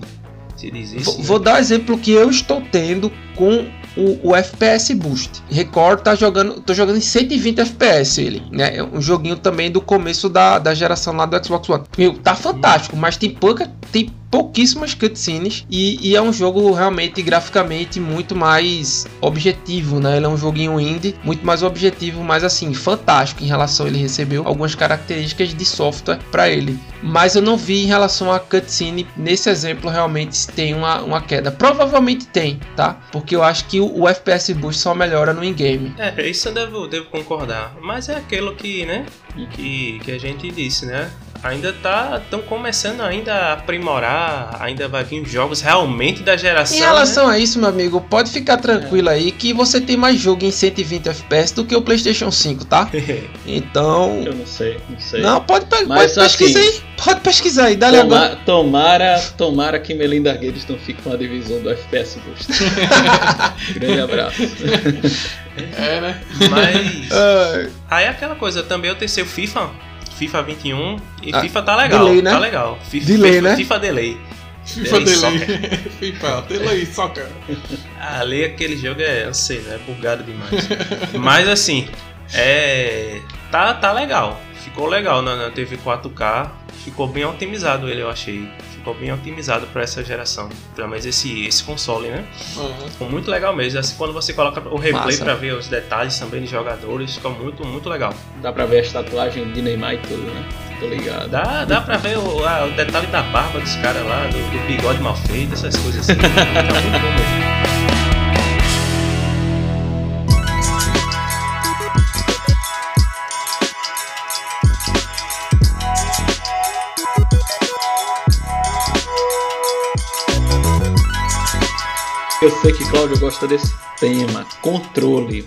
se diz isso. Vou, né? vou dar o exemplo que eu estou tendo com o, o FPS Boost. Record tá jogando, tô jogando em 120 FPS ele, né? É um joguinho também do começo da, da geração lá do Xbox One. Meu, tá fantástico, mas tem pouca, tem pouquíssimas cutscenes e, e é um jogo realmente graficamente muito mais objetivo, né? Ele é um joguinho indie, muito mais objetivo, mas assim, fantástico em relação ele recebeu algumas características de software para ele. Mas eu não vi em relação a cutscene nesse exemplo realmente se tem uma, uma queda. Provavelmente tem, tá? Porque eu acho que o, o FPS Boost só melhora no in-game. É, isso eu devo, devo concordar. Mas é aquilo que, né? Que, que a gente disse, né? Ainda tá. Estão começando ainda a aprimorar. Ainda vai vir jogos realmente da geração. Em relação a isso, meu amigo, pode ficar tranquilo aí que você tem mais jogo em 120 FPS do que o PlayStation 5, tá? né? Então. Eu não sei, não sei. Não, pode, pe- Mas, pode pesquisar assim, aí. Pode pesquisar aí, dá-lhe agora. Toma- tomara, tomara que Melinda Gates não fique com a divisão do FPS Boost. Grande abraço. É, né? Mas. Aí é aquela coisa, também eu testei o FIFA, FIFA 21, e Ah, FIFA tá legal, delay, né? tá legal. FIFA, Delay, FIFA, né? FIFA delay. FIFA Delay delay. FIFA delay, soccer. Ali aquele jogo é, eu sei, né? Bugado demais. Mas assim, é. Tá, tá legal. Ficou legal na, na TV 4K. Ficou bem otimizado ele, eu achei. Ficou bem otimizado pra essa geração. Pelo menos esse, esse console, né? Uhum. Ficou muito legal mesmo. Assim, quando você coloca o replay pra ver os detalhes também dos jogadores, fica muito, muito legal. Dá pra ver as tatuagens de Neymar e tudo, né? Tô ligado. Dá, dá pra ver o, a- o detalhe da barba dos caras lá, do, do bigode mal feito, essas coisas assim. Fica muito bom mesmo. Eu sei que Cláudio gosta desse tema, controle.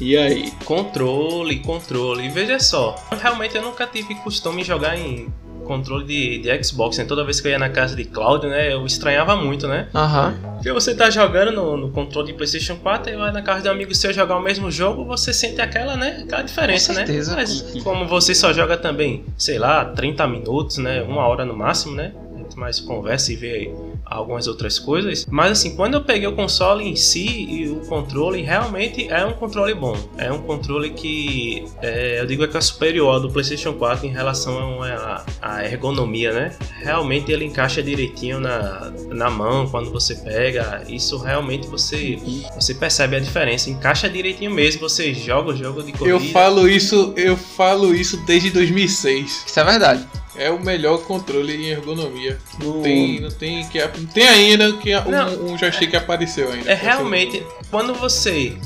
E aí? Controle, controle. Veja só, realmente eu nunca tive costume jogar em controle de, de Xbox. Né? Toda vez que eu ia na casa de Cláudio, né, eu estranhava muito, né? Aham. Porque você tá jogando no, no controle de PlayStation 4 e vai na casa de um amigo seu jogar o mesmo jogo, você sente aquela, né? Aquela diferença, Com certeza. né? Mas como você só joga também, sei lá, 30 minutos, né? Uma hora no máximo, né? A gente mais conversa e vê algumas outras coisas. Mas assim, quando eu peguei o console em si e o controle, realmente é um controle bom. É um controle que é, eu digo é que é superior ao do PlayStation 4 em relação à ergonomia, né? Realmente ele encaixa direitinho na, na mão quando você pega. Isso realmente você, você percebe a diferença. Encaixa direitinho mesmo. Você joga o jogo de corrida. Eu falo isso, eu falo isso desde 2006. Isso é verdade. É o melhor controle em ergonomia. Não No- tem, não tem que não tem ainda que Não, um, um joystick apareceu ainda. É realmente quando você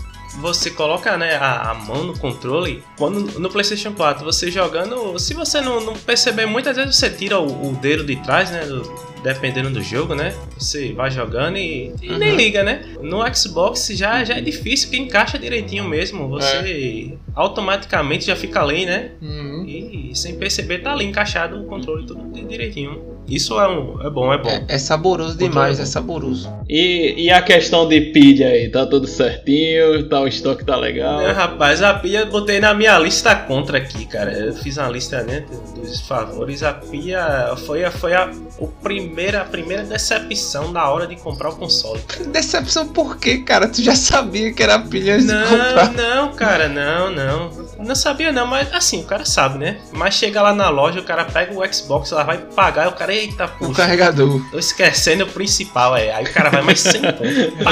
você coloca né, a, a mão no controle, quando no PlayStation 4 você jogando, se você não, não perceber, muitas vezes você tira o, o dedo de trás, né? do- dependendo do jogo, né? Você vai jogando e, e nem Uhum. liga, né? No Xbox já, já é difícil, que encaixa direitinho mesmo. Você automaticamente já fica ali, né? Uhum. E sem perceber tá ali encaixado o controle tudo di- direitinho. Isso é, um, é bom, é bom. É, é saboroso demais, é é saboroso. E, e a questão de pilha aí, tá tudo certinho, tá, o estoque tá legal. É, rapaz, a pia eu botei na minha lista contra aqui, cara. Eu fiz uma lista né, dos favores. A pia foi, a, foi a, o primeira, a primeira decepção na hora de comprar o console. Decepção por quê, cara? Tu já sabia que era pilha antes de comprar. Não, não, cara, não, não. Não sabia não, mas assim, o cara sabe, né? Mas chega lá na loja, o cara pega o Xbox, ela vai pagar, e o cara, eita, O puxa, carregador. tô esquecendo o principal, é. Aí o cara vai mais 100 conto. pá.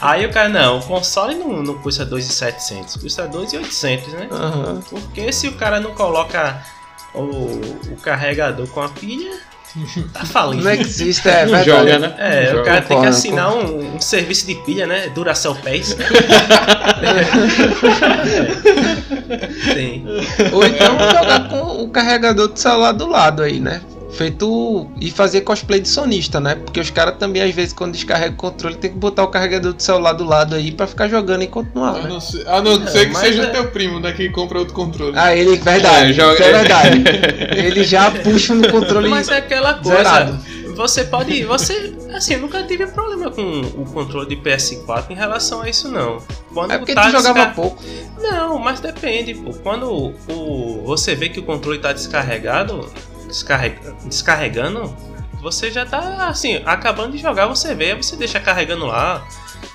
Aí o cara, não, o console não, não custa 2,700, custa 2,800, né? Aham. Porque se o cara não coloca o, o carregador com a pilha, tá falido. Não existe, é não verdade. joga, né? É, Não o joga. cara tem que assinar um, um serviço de pilha, né? Duracell Pass. tem. Ou então jogar com o carregador do celular do lado aí, né? Feito. E fazer cosplay de sonista, né? Porque os caras também, às vezes, quando descarrega o controle, tem que botar o carregador do celular do lado aí pra ficar jogando e continuar, A né? não ser, a não ser que mas seja é- teu primo daqui que compra outro controle. Ah, ele, verdade, É, joga- isso é verdade. Ele já puxa no controle Mas é aquela coisa. zerado. Você pode. Você. Assim, eu nunca tive problema com o controle de PS4 em relação a isso, não. Quando É porque tá tu jogava desca- pouco. Não, mas depende, pô. Quando o, você vê que o controle tá descarregado, descarreg, descarregando, você já tá assim, acabando de jogar, você vê, você deixa carregando lá.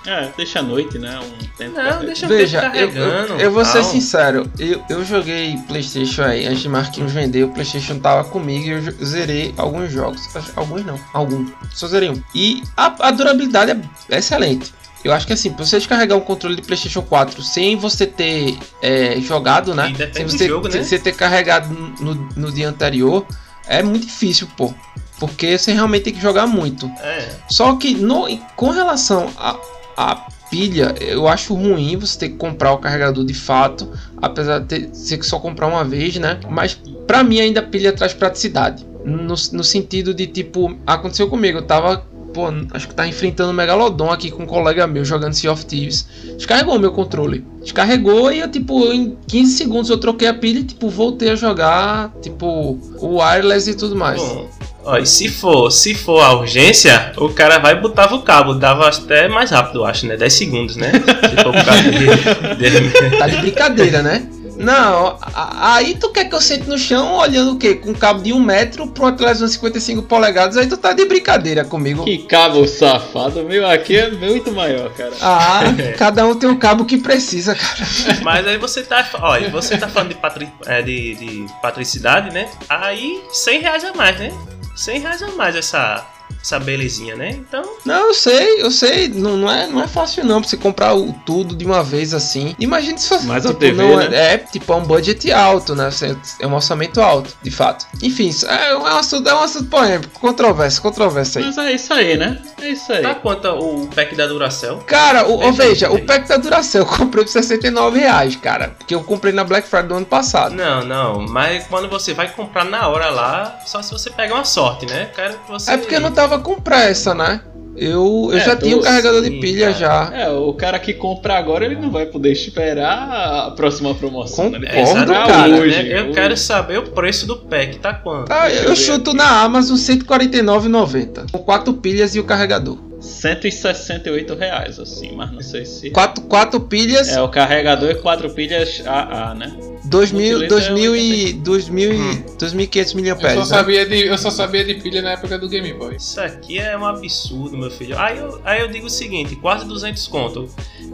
É, deixa a noite, né? Um tempo. Não, deixa Veja, o tempo eu, eu, carregando. eu vou ser sincero, eu, eu joguei Playstation aí, antes de Marquinhos vender, o Playstation tava comigo e eu zerei alguns jogos. Alguns não, algum. Só zerei um. E a, a durabilidade é excelente. Eu acho que assim, pra você descarregar um controle de Playstation 4 sem você ter é, jogado, né? Sem do você, jogo, né? sem você ter carregado no, no dia anterior, é muito difícil, pô. Porque você realmente tem que jogar muito. É. Só que no, com relação a, a pilha, eu acho ruim você ter que comprar o carregador de fato, apesar de ter, ter que só comprar uma vez, né? Mas pra mim ainda a pilha traz praticidade. No, no sentido de tipo, aconteceu comigo, eu tava. Pô, acho que tá enfrentando o Megalodon aqui com um colega meu jogando Sea of Thieves. Descarregou o meu controle. Descarregou e eu, tipo, em 15 segundos eu troquei a pilha e, tipo, voltei a jogar, tipo, o wireless e tudo mais. Bom, ó, e se for, se for a urgência, o cara vai e botava o cabo, dava até mais rápido, eu acho, né? 10 segundos, né? Se for por causa de- de- Tá de brincadeira, né? Não, aí tu quer que eu sente no chão olhando o quê? Com um cabo de 1 metro pra uma televisão de 55 polegadas, aí tu tá de brincadeira comigo. Que cabo safado, meu aqui é muito maior, cara. Ah, cada um tem o cabo que precisa, cara. Mas aí você tá. Olha, você tá falando de, patri, é, de, de patricidade, né? Aí 100 reais a mais, né? 100 reais a mais essa, essa belezinha, né? Então. Não, eu sei, eu sei. Não, não, é, não é fácil não pra você comprar o tudo de uma vez assim. Imagina se fosse. Mas o tipo, TV, não é, né? é tipo é um budget alto, né? É um orçamento alto, de fato. Enfim, isso é um assunto, é um assunto polêmico, controverso, controvérsia aí. Mas é isso aí, né? É isso aí. Tá quanto o pack da Duracell? Cara, o, ô, veja, o pack da Duracell eu comprei por 69 reais, cara. Porque eu comprei na Black Friday do ano passado. Não, não, mas quando você vai comprar na hora lá, só se você pegar uma sorte, né? Que você. É porque eu não tava com pressa, né? Eu, eu É, já tinha um carregador de sim, pilha cara. já. É, o cara que compra agora, ele não vai poder esperar a próxima promoção. né? Ele Concordo, esperar cara, hoje, né? Eu hoje. quero saber o preço do pack, tá quanto? Ah, Deixa eu, eu chuto na Amazon 149,90. Com quatro pilhas e o carregador. 168 reais, assim, mas não sei se. Quatro, quatro pilhas, É, o carregador e quatro pilhas AA, né? 2000, multiliter 2000 e 2000 e Hum. 2.500 Eu só, mAh. Né? sabia de, eu só sabia de pilha na época do Game Boy. Isso aqui é um absurdo, meu filho. Aí eu, aí eu digo o seguinte, quase 200 conto.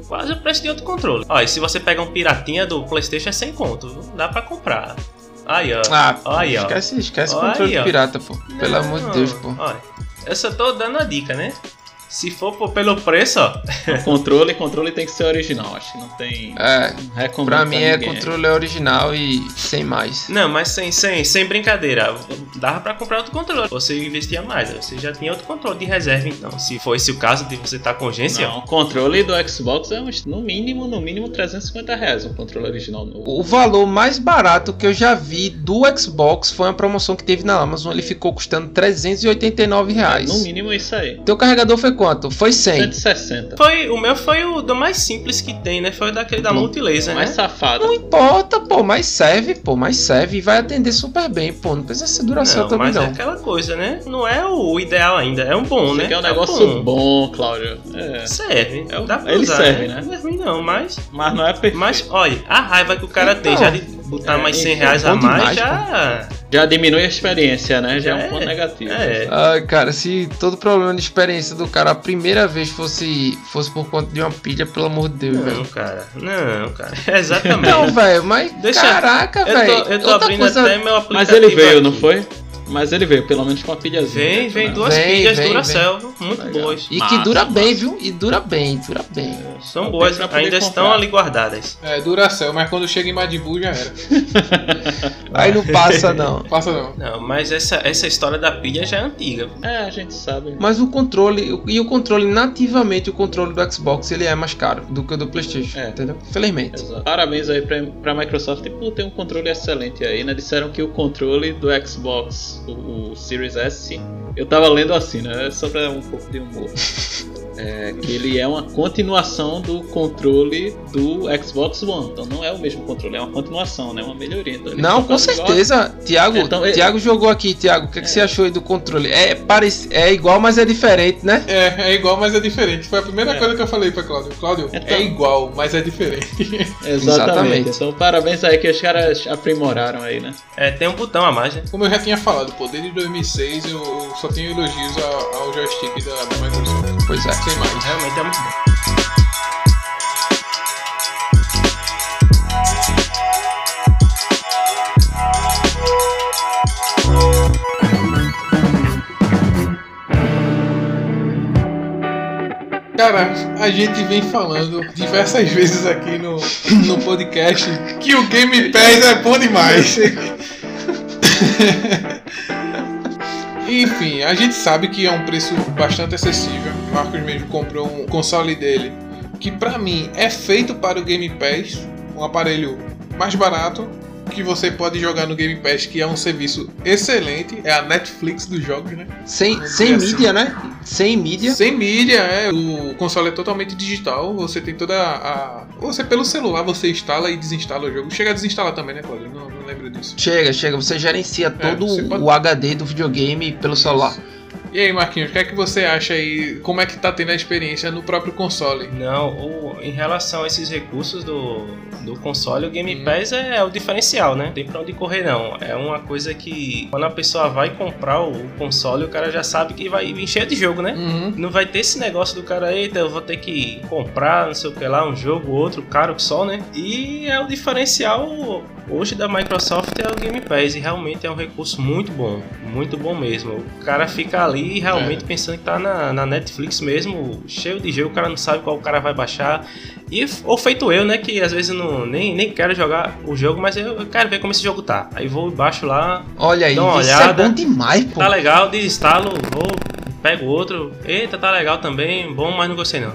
Quase o preço de outro controle. Ó, e se você pega um piratinha do Playstation é 100 conto. Dá pra comprar. Aí, ó. Ah, Aí, ó. esquece, esquece Aí, controle ó. pirata, pô. Pelo Não, amor de Deus, pô. Olha, eu só tô dando a dica, né? Se for pelo preço, ó. Controle, controle tem que ser original, acho que não tem. É, não pra mim é controle original e sem mais. Não, mas sem, sem, sem brincadeira. Dava pra comprar outro controle. Você investia mais. Você já tinha outro controle de reserva, então. Se for esse o caso de você estar com urgência, Não, o controle do Xbox é no mínimo, no mínimo 350 reais um controle original novo. O valor mais barato que eu já vi do Xbox foi uma promoção que teve na Amazon. Ele ficou custando 389 reais. No mínimo é isso aí. Teu carregador foi quanto? Foi 100. 160. Foi, o meu foi o do mais simples que tem, né? Foi daquele da Multilaser, Mais né? safado. Não importa, pô, mas serve, pô, mas serve e vai atender super bem, pô. Não precisa ser duração Não, também, mas é não. aquela coisa, né? Não é o ideal ainda, é um bom, Você né? quer um É negócio bom, Cláudio. É. Serve, É o- dá pra ele usar, serve, né? né? Não é ruim não, mas... Mas não é perfeito. Mas, olha, a raiva que o cara tem Então, já de botar é, mais 100 enfim, reais a mais, demais, já... Já diminui a experiência, né? Já é um É, ponto negativo. é. Ai, cara, se todo problema de experiência do cara a primeira vez fosse, fosse por conta de uma pilha, pelo amor de Deus, Não, velho. cara, não, cara. Exatamente. Não, velho, mas Deixa- caraca, eu velho. tô, eu tô abrindo coisa- até meu aplicativo Mas ele veio, aqui. não foi? Mas ele veio, pelo menos com uma pilhazinha. Vem, dentro, vem né? duas Vem, pilhas vem, Duracell, muito Legal. boas. E que Massa, dura bem, massa. viu? E dura bem, dura bem. São Tem boas, ainda comprar. estão ali guardadas. É, Duracell, mas quando chega em Madibu já era. Aí não passa, não. Passa não. Não, mas essa, essa história da pilha já é antiga. É, a gente sabe. Mas o controle, e o controle nativamente, o controle do Xbox, ele é mais caro do que o do Playstation, É. entendeu? Felizmente. Exato. Parabéns aí pra, pra Microsoft por ter um controle excelente aí, né? Disseram que o controle do Xbox, o, Series S, eu tava lendo assim, né? Só pra um pouco de humor. É, que ele é uma continuação do controle do Xbox One. Então não é o mesmo controle, é uma continuação, né? Uma melhoria. Então, Não, com certeza. Tiago, Então, é- Tiago jogou aqui, Tiago. O que, que você achou aí do controle? É, parece, é igual, mas é diferente, né? É, é igual, mas é diferente. Foi a primeira É. coisa que eu falei pra Cláudio. Cláudio, Então- é igual, mas é diferente. Exatamente. Exatamente. Então parabéns aí que os caras aprimoraram aí, né? É, tem um botão a mais, né? Como eu já tinha falado, pô, desde 2006 eu eu só tenho elogios ao, ao joystick da, da Microsoft. Pois é. Sem mais. Realmente é muito bom. Cara, a gente vem falando diversas vezes aqui no, no podcast que o Game Pass é bom demais. Enfim, a gente sabe que é um preço bastante acessível. O Marcos mesmo comprou um console dele que pra mim é feito para o Game Pass, um aparelho mais barato que você pode jogar no Game Pass, que é um serviço excelente, é a Netflix dos jogos, né? Sem, sem mídia, né? Sem mídia. Sem mídia, é. O console é totalmente digital. Você tem toda a. Você pelo celular você instala e desinstala o jogo. Chega a desinstalar também, né, Claudio? Não, disso. Chega, chega. Você gerencia todo você pode- o HD do videogame pelo celular. E aí, Marquinhos, o que é que você acha aí? Como é que tá tendo a experiência no próprio console? Não, o- em relação a esses recursos do, do console, o Game Hum. Pass é, é o diferencial, né? Não tem pra onde correr, não. É uma coisa que quando a pessoa vai comprar o console, o cara já sabe que vai cheio de jogo, né? Uhum. Não vai ter esse negócio do cara, eita, eu vou ter que comprar, não sei o que lá, um jogo, outro, caro que só, né? E é o diferencial hoje da Microsoft é o Game Pass, e realmente é um recurso muito bom, muito bom mesmo. O cara fica ali realmente pensando que tá na, na Netflix mesmo, cheio de jogo, o cara não sabe qual o cara vai baixar. E, ou feito eu, né, que às vezes eu não, nem, nem quero jogar o jogo, mas eu, eu quero ver como esse jogo tá. Aí vou e baixo lá, Olha aí, Dá uma isso é olhada. bom demais, pô. Tá legal, desinstalo, vou, pego outro. Eita, tá legal também, bom, mas não gostei não.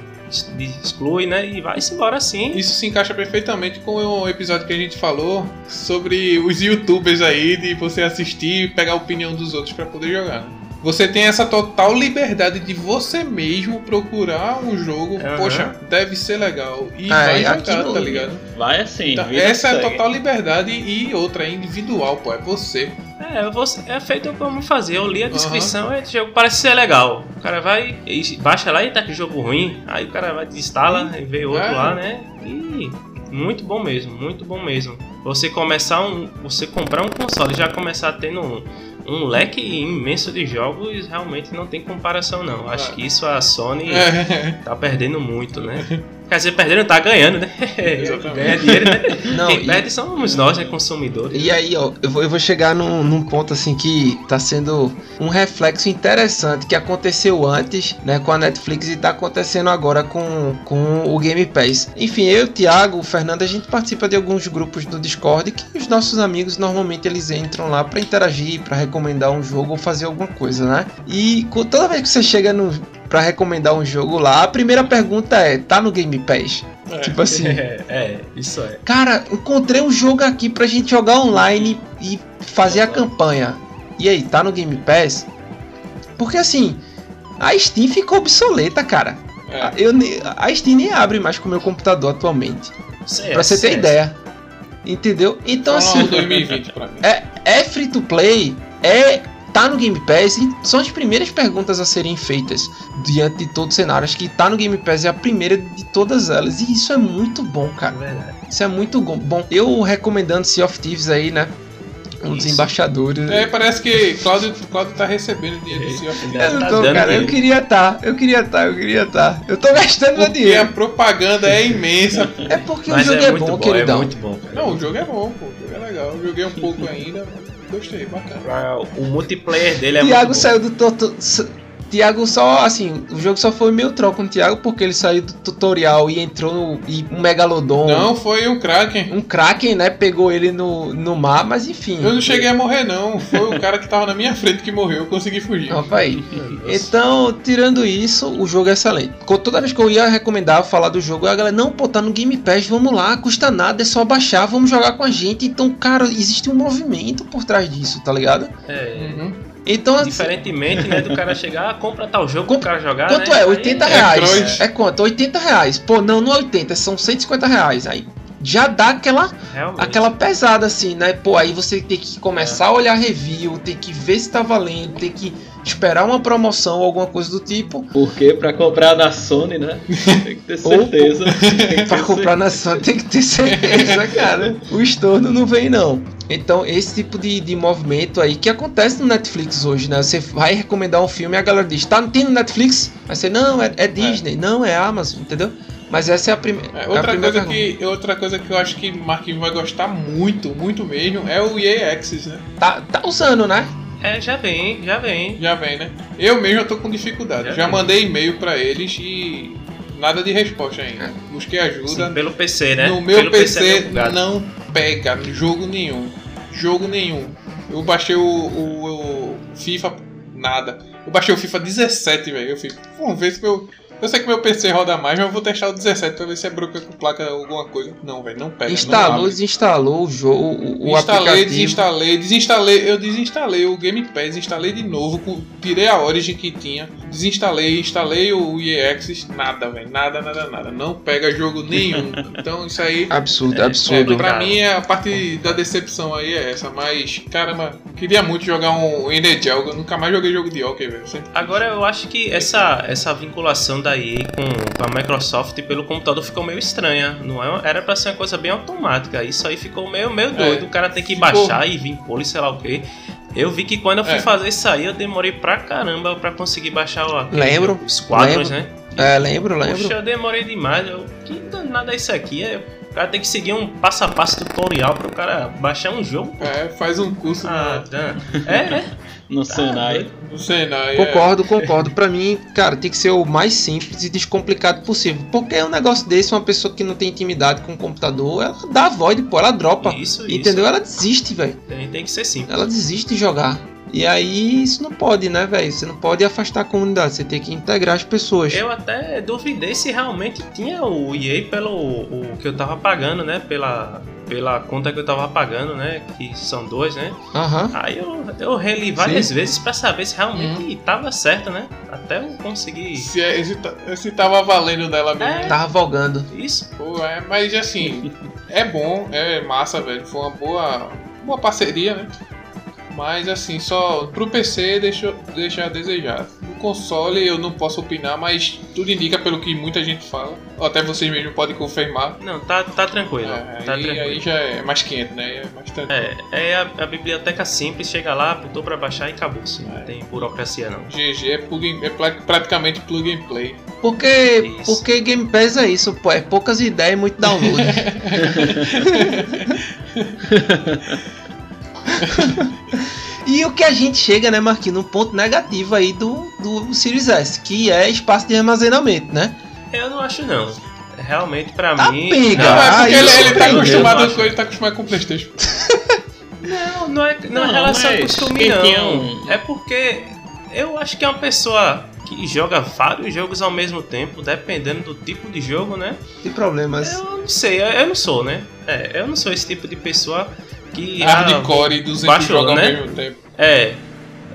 Exclui, né? E vai-se embora assim. Isso se encaixa perfeitamente com o episódio que a gente falou sobre os youtubers aí, de você assistir e pegar a opinião dos outros pra poder jogar. né? Você tem essa total liberdade de você mesmo procurar um jogo, Aham. poxa, deve ser legal. E É, vai jogar, aqui no- tá ligado? Vai assim. Então, essa é total liberdade e outra é individual, pô, é você. É, você, é feito como fazer. Eu li a descrição, esse jogo parece ser legal. O cara vai, e baixa lá e tá que jogo ruim. Aí o cara vai, desinstala e vê outro É. lá, né? E muito bom mesmo, muito bom mesmo. Você começar um. Você comprar um console e já começar tendo um, um leque imenso de jogos, realmente não tem comparação não. Acho que isso a Sony É. tá perdendo muito, né? Quer dizer, perdendo tá ganhando, né? Ganha dinheiro, né? Não, Quem e- perde somos nós, né? Consumidores. E aí, ó, eu vou, eu vou chegar num, num ponto assim que tá sendo um reflexo interessante que aconteceu antes, né, com a Netflix e tá acontecendo agora com, com o Game Pass. Enfim, eu, o Thiago, o Fernando, a gente participa de alguns grupos no Discord que os nossos amigos normalmente eles entram lá pra interagir, pra recomendar um jogo ou fazer alguma coisa, né? E toda vez que você chega no para recomendar um jogo lá, a primeira pergunta é: tá no Game Pass? É. Tipo assim, É, é, isso é. Cara, encontrei um jogo aqui pra gente jogar online e fazer a campanha. E aí, tá no Game Pass? Porque assim, A Steam ficou obsoleta, cara. É. Eu, a Steam nem abre mais com o meu computador atualmente. CS, pra você ter CS. ideia. Entendeu? Então, no assim, 2020 pra mim. é, é free to play, é tá no Game Pass e são as primeiras perguntas a serem feitas diante de todo o cenário. Acho que tá no Game Pass é a primeira de todas elas. E isso é muito bom, É cara. verdade. Isso é muito bom. Eu recomendando Sea of Thieves aí, né? Um dos Isso. embaixadores. É, parece que Cláudio, Cláudio tá recebendo dinheiro do Sea of Thieves. Eu não Tá tô, cara. Eu queria tá. Eu queria tá. Eu queria tá. Eu tô gastando meu Porque a dinheiro. propaganda é imensa. É porque Mas o jogo é, é, muito bom, bom, queridão. é muito bom. cara. Não, o jogo é bom, pô. O jogo é legal. Eu joguei um pouco ainda, mas gostei, bacana. Pra- O multiplayer dele é Thiago muito bom. saiu do Thiago só, assim, o jogo só foi meio troco com o Thiago porque ele saiu do tutorial e entrou no. E um Megalodon. Não, foi o Kraken. Um Kraken, né? Pegou ele no, no mar, mas enfim. Eu não cheguei a morrer, não. Foi o cara que tava na minha frente que morreu. Eu consegui fugir. Opa aí. Então, tirando isso, o jogo é excelente. Toda vez que eu ia recomendar falar do jogo, a galera, não, pô, tá no Game Pass, vamos lá, custa nada, é só baixar, vamos jogar com a gente. Então, cara, existe um movimento por trás disso, tá ligado? É, Uhum. Então, assim, diferentemente, né, do cara chegar, ah, compra tal jogo Com- pro cara jogar, quanto né? é? Aí 80 é reais. cross. É quanto? 80 reais. Pô, não, não é 80, são 150 reais. Aí já dá aquela, Realmente. aquela pesada assim, né? Pô, aí você tem que começar a olhar review, tem que ver se tá valendo, tem que esperar uma promoção ou alguma coisa do tipo. Porque pra comprar da Sony, né? Tem que ter certeza. Tem que Pra ter comprar na Sony tem que ter certeza, cara. O estorno não vem, não. Então, esse tipo de, de movimento aí que acontece no Netflix hoje, né? Você vai recomendar um filme e a galera diz, tá, tem no Netflix? Aí você, não, é, é Disney, não, é Amazon, entendeu? Mas essa é a, prime É, é a outra, primeira coisa pergunta. que, outra coisa que eu acho que Marquinhos vai gostar muito, muito mesmo, é o EA Access, né? Tá, tá usando, né? É, já vem, já vem. Já vem, né? Eu mesmo eu tô com dificuldade. Já Já mandei e-mail pra eles e nada de resposta ainda. Busquei ajuda. Sim, pelo PC, né? No meu pelo PC, é meio bugado. não pega jogo nenhum. Jogo nenhum. Eu baixei o, o- o FIFA, nada. Eu baixei o FIFA 17, velho. Eu fico, vamos ver se meu. Eu sei que meu PC roda mais, mas eu vou testar o 17 pra ver se é broca com placa alguma coisa. Não, velho, não pega. não Instalou, abre. desinstalou o jogo, o, o instalei, aplicativo. desinstalei, desinstalei, eu desinstalei o Game Pass, instalei de novo, tirei a Origin que tinha, desinstalei, instalei o EA Access, nada, velho, nada, nada, nada, não pega jogo nenhum. Então isso aí, Absurdo, É, absurdo. é, pra cara. mim é a parte da decepção aí é essa, mas caramba, queria muito jogar um Energel, eu nunca mais joguei jogo de hockey, velho. Agora eu acho que essa, essa vinculação da EA com, com a Microsoft pelo computador ficou meio estranha. Não é, era pra ser uma coisa bem automática. Isso aí ficou meio, meio doido. o cara tem que ficou- baixar e vir pôr, sei lá o quê. Eu vi que quando eu fui É. fazer isso aí, eu demorei pra caramba pra conseguir baixar o, Lembro, os quadros, lembro. né? É, lembro, lembro. Poxa, eu demorei demais. Eu, que danada é isso aqui? É, O cara tem que seguir um passo a passo tutorial pro cara baixar um jogo. É, faz um curso Ah, tá. É, é. No Senai. no, Senai. é. Concordo, concordo. Pra mim, cara, tem que ser o mais simples e descomplicado possível. Porque um negócio desse, uma pessoa que não tem intimidade com o computador, ela dá void, pô, ela dropa. Isso, isso. Entendeu? Ela desiste, velho. Tem, tem que ser simples. Ela desiste de jogar. E aí, isso não pode, né, velho? Você não pode afastar a comunidade, você tem que integrar as pessoas. Eu até duvidei se realmente tinha o EA pelo o que eu tava pagando, né? Pela, pela conta que eu tava pagando, né? Que são dois, né? Aham. Aí eu, eu reli várias vezes pra saber se realmente tava certo, né? Até eu conseguir. Se, é- esse, ta- esse tava valendo dela mesmo. É. Tava vogando. Isso. Pô, é, mas assim, é bom, é massa, velho. Foi uma boa, boa parceria, né? Mas assim, só pro PC deixa, deixa a desejar. No console eu não posso opinar, mas tudo indica pelo que muita gente fala. Ou até vocês mesmos podem confirmar. Não, tá, tá tranquilo. É, tá aí, tranquilo. aí já é mais quente, né? É mais tranquilo. É, é a, a biblioteca simples, chega lá, botou pra baixar e acabou. Assim, É. Não tem burocracia não. GG é, plug, é praticamente plug and play. Porque, Isso. porque Game Pass é isso, pô. É poucas ideias e muito download. e o que a gente chega, né, Marquinhos, no ponto negativo aí do, do Series S, que é espaço de armazenamento, né? Eu não acho não. Realmente pra Tá mim. pega. não. É porque Ah, ele, ele tá acostumado com ele tá acostumado com o Playstation. Não, não é, não é Não, relação mas costume, não. um- É porque eu acho que é uma pessoa que joga vários jogos ao mesmo tempo, dependendo do tipo de jogo, né? Tem problemas. Eu não sei, eu eu não sou, né? É, eu não sou esse tipo de pessoa que. ah, Hardcore e 200 baixou, jogos né? ao mesmo tempo. É.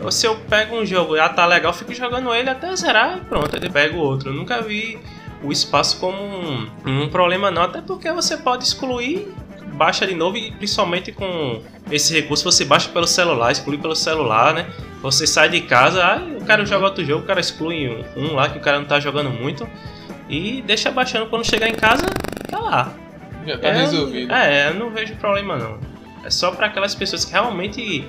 se eu pego um jogo e ah, tá legal, eu fico jogando ele até zerar e pronto, aí pego outro. Eu nunca vi o espaço como um, um problema não, até porque você pode excluir, baixa de novo e principalmente com esse recurso você baixa pelo celular, exclui pelo celular, né? Você sai de casa, aí o cara joga outro jogo, o cara exclui um, um lá que o cara não tá jogando muito e deixa baixando quando chegar em casa, tá lá. Já tá É, resolvido. É, eu não vejo problema não. É só para aquelas pessoas que realmente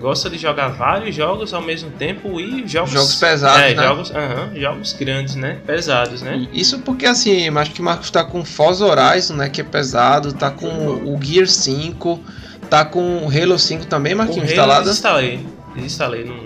gostam de jogar vários jogos ao mesmo tempo e jogos Jogos pesados, é, né? jogos, jogos grandes, né? Pesados, né? Isso porque assim, eu acho que o Marcos tá com Forza Horizon, né? Que é pesado, tá com o Gear 5, tá com o Halo 5 também, Marquinhos, instalado. desinstalei. Desinstalei, não,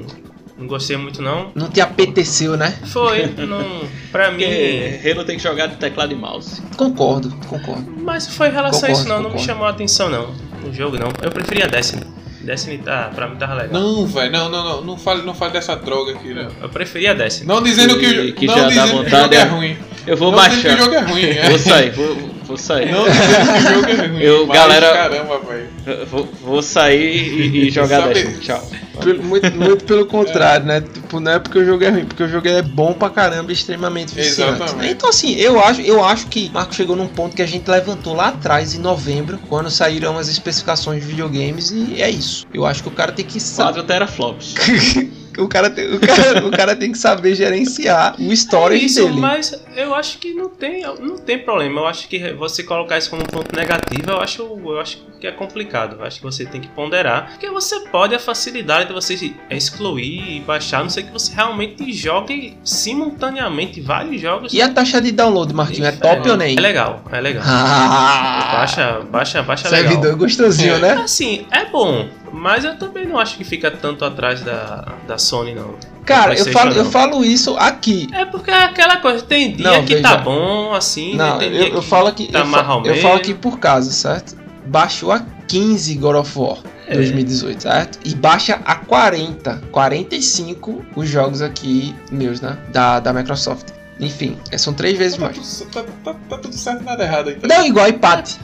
não gostei muito não. Não te apeteceu, né? Foi, não, pra mim. Porque Halo tem que jogar de teclado e mouse. Concordo, concordo. Mas foi em relação a Concordo, isso não, não me concordo. chamou a atenção não. O jogo não. Eu preferia Destiny. Destiny tá, pra mim tava legal. Não, velho, não, não, não. Não fale, não fale dessa droga aqui, velho. Eu preferia Destiny. Não dizendo que, o Que- que não já dá dizendo que o vontade jogo é é- ruim. Eu vou não dizendo que baixar. o jogo é ruim, é. Vou sair, vou, vou sair. Não o jogo é ruim. Eu, mas, galera- Caramba, velho. Vou, vou sair e, e jogar Sabe- Destiny. Tchau. Pelo- muito, muito pelo contrário, né? Tipo, não é porque o jogo é ruim, porque o jogo é bom pra caramba e extremamente viciante. Exatamente. Então, assim, eu acho, eu acho que Marco chegou num ponto que a gente levantou lá atrás, em novembro, quando saíram as especificações de videogames, e é isso. Eu acho que o cara tem que saber. 4 teraflops. o, cara tem, o, cara, o cara tem que saber gerenciar o É storage isso, dele. mas eu acho que não tem, não tem problema. Eu acho que você colocar isso como um ponto negativo, eu acho, eu acho que é complicado. Eu acho que você tem que ponderar. Porque você pode a facilidade de você excluir e baixar, não sei que você realmente jogue simultaneamente vários jogos. E a taxa de download, Marquinhos, é top ou nem? É legal, é legal. Ah, Baixa, baixa, baixa legal. servidor gostosinho, É. né? Assim, é bom, mas eu também não acho que fica tanto atrás da, da Sony, não. Cara, eu falo, eu não. falo isso aqui. É porque é aquela coisa, tem dia Não, que veja. tá bom, assim, né? Não, tem eu, dia eu que falo aqui. tá eu, mais fa- ou eu falo aqui por casa, certo? Baixou a 15 God of War É. 2018, certo? E baixa a 40, 45 os jogos aqui meus, né? Da, da Microsoft. Enfim, é, são três vezes Tá mais. tá, tá- tá tudo certo e nada errado aí. Não, igual empate.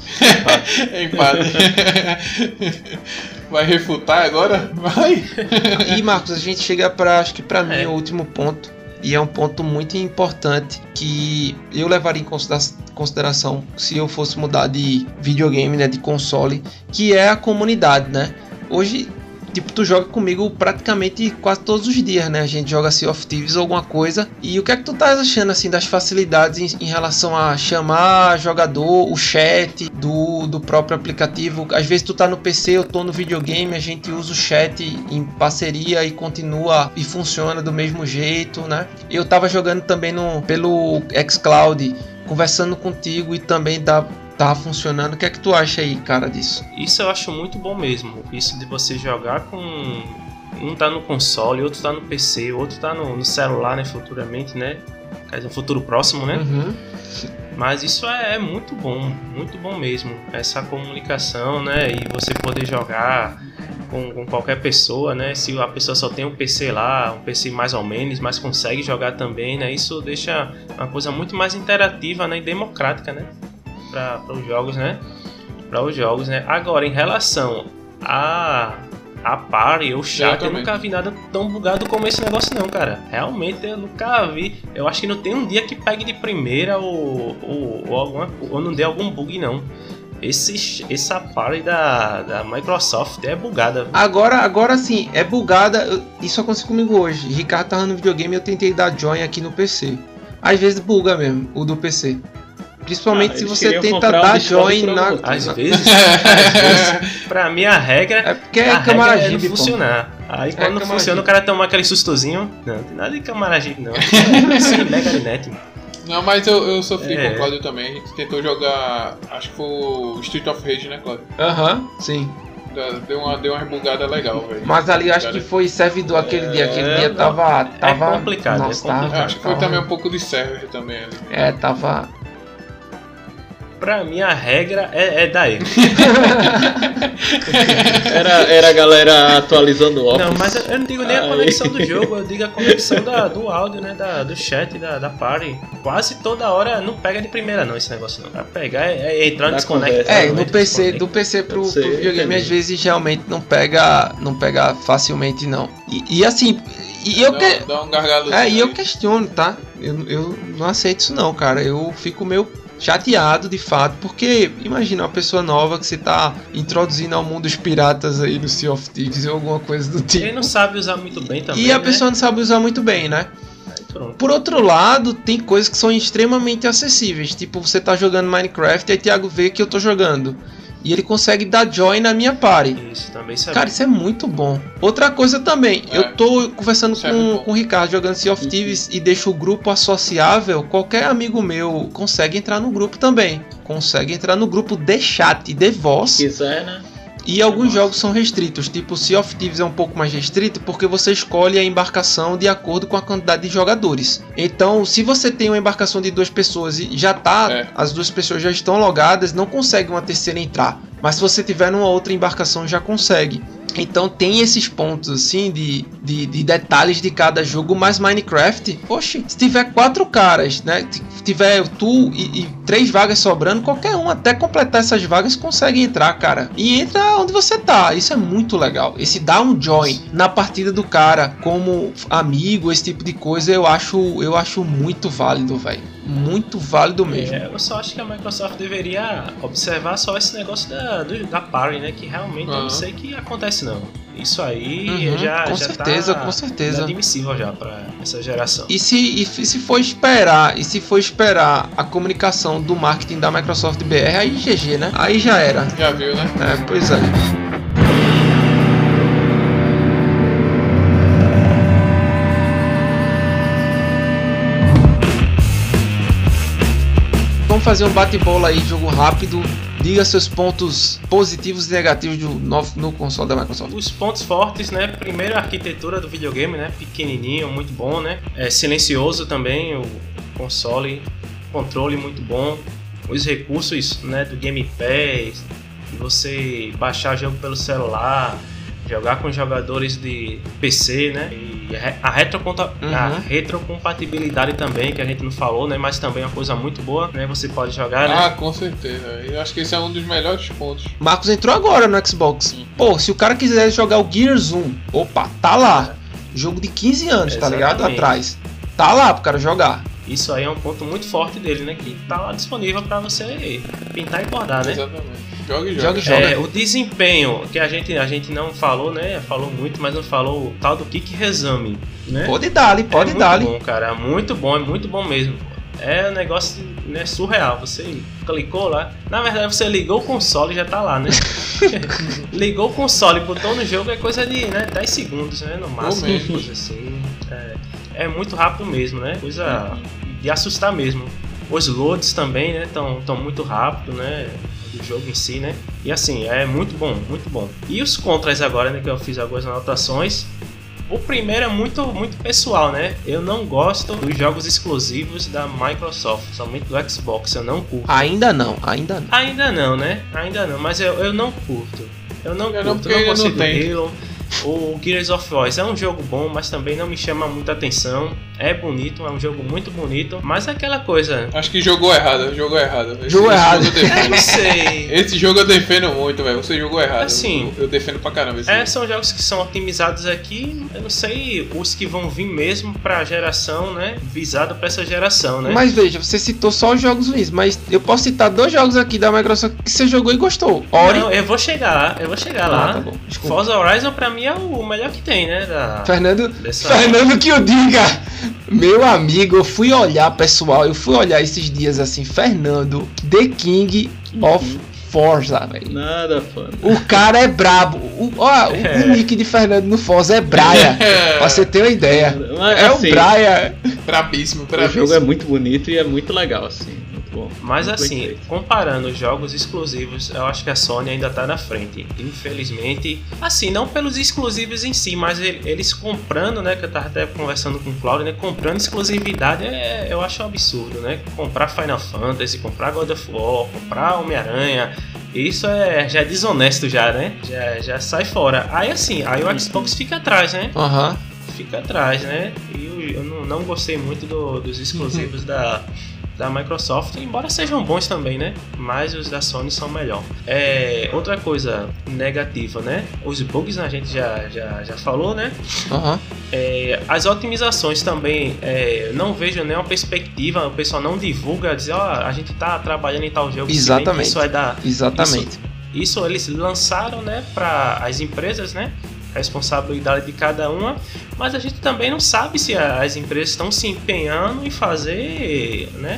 É empate. Vai refutar agora? Vai. E Marcos, a gente chega para acho que para mim É. o último ponto e é um ponto muito importante que eu levaria em considera- consideração se eu fosse mudar de videogame, né, de console, que é a comunidade, né? Hoje, tipo, tu joga comigo praticamente quase todos os dias, né? A gente joga Sea of Thieves ou alguma coisa. E o que é que tu tá achando assim das facilidades em, em relação a chamar jogador, o chat do, do próprio aplicativo? Às vezes tu tá no PC, eu tô no videogame, a gente usa o chat em parceria e continua e funciona do mesmo jeito, né? Eu tava jogando também no pelo xCloud, conversando contigo e também dá tava funcionando. O que é que tu acha aí, cara, disso? Isso eu acho muito bom mesmo. Isso de você jogar com. Um tá no console, outro tá no PC, outro tá no, no celular, né? Futuramente, né? Quer dizer, futuro próximo, né? Uhum. Mas isso é, é muito bom, muito bom mesmo. Essa comunicação, né? E você poder jogar com, com qualquer pessoa, né? Se a pessoa só tem um PC lá, um PC mais ou menos, mas consegue jogar também, né? Isso deixa uma coisa muito mais interativa né? e democrática, né? Para os jogos, né? Para os jogos, né? Agora, em relação a a party ou chat, eu Exatamente. nunca vi nada tão bugado como esse negócio não, cara. Realmente eu nunca vi. Eu acho que não tem um dia que pegue de primeira ou, ou, ou, alguma, ou não dê algum bug não. Esse, essa party da, da Microsoft é bugada. Agora, agora sim, é bugada. eu- Isso aconteceu comigo hoje. Ricardo tava no videogame e eu tentei dar join aqui no PC. Às vezes buga mesmo, o do PC. Principalmente Ah, se você tenta dar join na. Às vezes, às vezes, pra mim a regra É porque a é regra câmara é não pô. funcionar. Aí quando não câmara funciona, o cara toma aquele sustozinho. Não, tem nada de câmara jeep, não. É Sem mega net. Não, mas eu, eu sofri É. com o Claudio também. A gente tentou jogar. Acho que foi o Street of Rage, né, Claudio? Aham, sim. Deu- uma, deu uma rebugada legal, velho. Mas ali eu acho Cara, que foi servidor aquele dia. Aquele É, dia não. tava. tava complicado, é Nossa, complicado. tava- Acho que foi tava- também um pouco de server também ali. É, tava. Pra mim, a regra é, é daí. Era, era a galera atualizando o Office. Não, mas eu não digo nem a conexão do jogo, eu digo a conexão da- do áudio, né? Da, do chat, da, da party. Quase toda hora não pega de primeira, não, esse negócio não. Pra pegar é, é entrar Da desconecta. conversa. É, entra, no PC, desconecta. do PC pro, ser, pro videogame às vezes realmente não pega, não pega facilmente não. E, e assim, e eu dá, que, dá um é, e eu questiono, tá? Eu, eu não aceito isso não, cara. Eu fico meio chateado de fato, porque imagina uma pessoa nova que você tá introduzindo ao mundo dos piratas aí no Sea of Thieves ou alguma coisa do Ele tipo. não sabe usar muito bem também. E a né? pessoa não sabe usar muito bem, né? Por outro lado, tem coisas que são extremamente acessíveis. Tipo, você tá jogando Minecraft e aí Thiago vê que eu tô jogando. E ele consegue dar join na minha party. Isso também sabe. Cara, isso é muito bom. Outra coisa também, É. eu tô conversando Isso é com, com o Ricardo jogando Sea of Thieves e deixo o grupo associável. Qualquer amigo meu consegue entrar no grupo também. Consegue entrar no grupo de chat, de voz. Se quiser, né? E alguns jogos são restritos, tipo Sea of Thieves é um pouco mais restrito porque você escolhe a embarcação de acordo com a quantidade de jogadores. Então, se você tem uma embarcação de duas pessoas e já tá, É. as duas pessoas já estão logadas, não consegue uma terceira entrar. Mas se você tiver numa outra embarcação, já consegue. Então tem esses pontos assim de, de, de detalhes de cada jogo, mas Minecraft, oxe, se tiver quatro caras, né? Se tiver tu e, e três vagas sobrando, qualquer um até completar essas vagas consegue entrar, cara. E entra onde você tá. Isso é muito legal. Esse dar um join na partida do cara como amigo, esse tipo de coisa, eu acho, eu acho muito válido, velho. Muito válido mesmo. É, eu só acho que a Microsoft deveria observar só esse negócio da, do, da party, né? Que realmente eu Aham. não sei que acontece não. Isso aí Uhum, já, com já certeza, tá com certeza. inadmissível já pra essa geração. E se, e se for esperar, e se for esperar a comunicação do marketing da Microsoft BR, aí GG, né? Aí já era. Já viu, né? É, pois é. Fazer um bate-bola aí, jogo rápido. Diga seus pontos positivos e negativos do novo, no console da Microsoft. Os pontos fortes, né? Primeiro a arquitetura do videogame, né? Pequenininho, muito bom, né? É silencioso também, o console, controle muito bom. Os recursos, né, do Game Pass, você baixar jogo pelo celular, jogar com jogadores de PC, né? E a re- a, Uhum. retrocompatibilidade também, que a gente não falou, né? Mas também é uma coisa muito boa, né? Você pode jogar, né? Ah, com certeza. Eu acho que esse é um dos melhores pontos. Marcos entrou agora no Xbox. Pô, se o cara quiser jogar o Gears 1, opa, tá lá. Jogo de 15 anos, tá ligado? Exatamente. Atrás. Tá lá pro cara jogar. Isso aí é um ponto muito forte dele, né? Que tá lá disponível para você pintar e bordar, né? Exatamente. Joga e Joga joga. e joga. É, o desempenho, que a gente, a gente não falou, né? Falou muito, mas não falou o tal do Kick Resame, né? Pode dar, pode é dar. muito bom, cara. é Muito bom, é muito bom mesmo. É um negócio né, surreal. Você clicou lá. Na verdade, você ligou o console e já tá lá, né? ligou o console, botou no jogo, é coisa de né, 10 segundos, né? No máximo, coisa assim. É, é muito rápido mesmo, né? Coisa de assustar mesmo. Os loads também, né? Estão tão muito rápido, né? Do jogo em si, né? E assim, é muito bom, muito bom. E os contras agora, né? Que eu fiz algumas anotações. O primeiro é muito, muito pessoal, né? Eu não gosto dos jogos exclusivos da Microsoft, somente do Xbox, eu não curto. Ainda não, ainda não. Ainda não, né? Ainda não, mas eu, eu não curto. Eu não Eu não, curto, porque não consigo não tem. Halo. O Gears of War é um jogo bom, mas também não me chama muita atenção. É bonito, é um jogo muito bonito, mas é aquela coisa. Acho que jogou errado, jogou errado. Esse- Jogou esse errado. jogo eu não sei. Esse jogo eu defendo muito, velho. Você jogou errado. Assim. Eu, eu defendo pra caramba esse É, jogo. são jogos que são otimizados aqui. Eu não sei os que vão vir mesmo pra geração, né? Visado pra essa geração, né? Mas veja, você citou só os jogos ruins, mas eu posso citar dois jogos aqui da Microsoft que você jogou e gostou. Ori. Não, eu vou chegar lá, eu vou chegar lá. Ah, tá bom. Forza Horizon pra mim é o melhor que tem, né? Da, Fernando, dessa... Fernando que eu diga. Meu amigo, eu fui olhar, pessoal, eu fui olhar esses dias assim, Fernando, The King of Forza, velho. Nada, fã. O cara é brabo. O, ó, o- É. o nick de Fernando no Forza é Braia. pra você ter uma ideia. Mas, É assim, o Braia. Brabíssimo, o brabíssimo. jogo é muito bonito e é muito legal, assim. Bom. Mas assim, comparando os jogos exclusivos, eu acho que a Sony ainda tá na frente. Infelizmente, assim, não pelos exclusivos em si, mas ele- eles comprando, né? Que eu tava até conversando com o Claudio, né? Comprando exclusividade é, eu acho um absurdo, né? Comprar Final Fantasy, comprar God of War, comprar Homem-Aranha. Isso é, já é desonesto já, né? Já, já sai fora. Aí assim, aí o Xbox fica atrás, né? Aham. Fica atrás, né? E eu, eu não, não gostei muito do- dos exclusivos da, da Microsoft, embora sejam bons também, né? Mas os da Sony são melhor. É, outra coisa negativa, né? Os bugs a gente já, já, já falou, né? Aham. É, as otimizações também, é, não vejo nenhuma perspectiva, o pessoal não divulga, dizer, ó, a gente tá trabalhando em tal jogo, Exatamente. isso vai dar Exatamente. isso eles lançaram, né, para as empresas, né? Responsabilidade de cada uma, mas a gente também não sabe se as empresas estão se empenhando em fazer, né,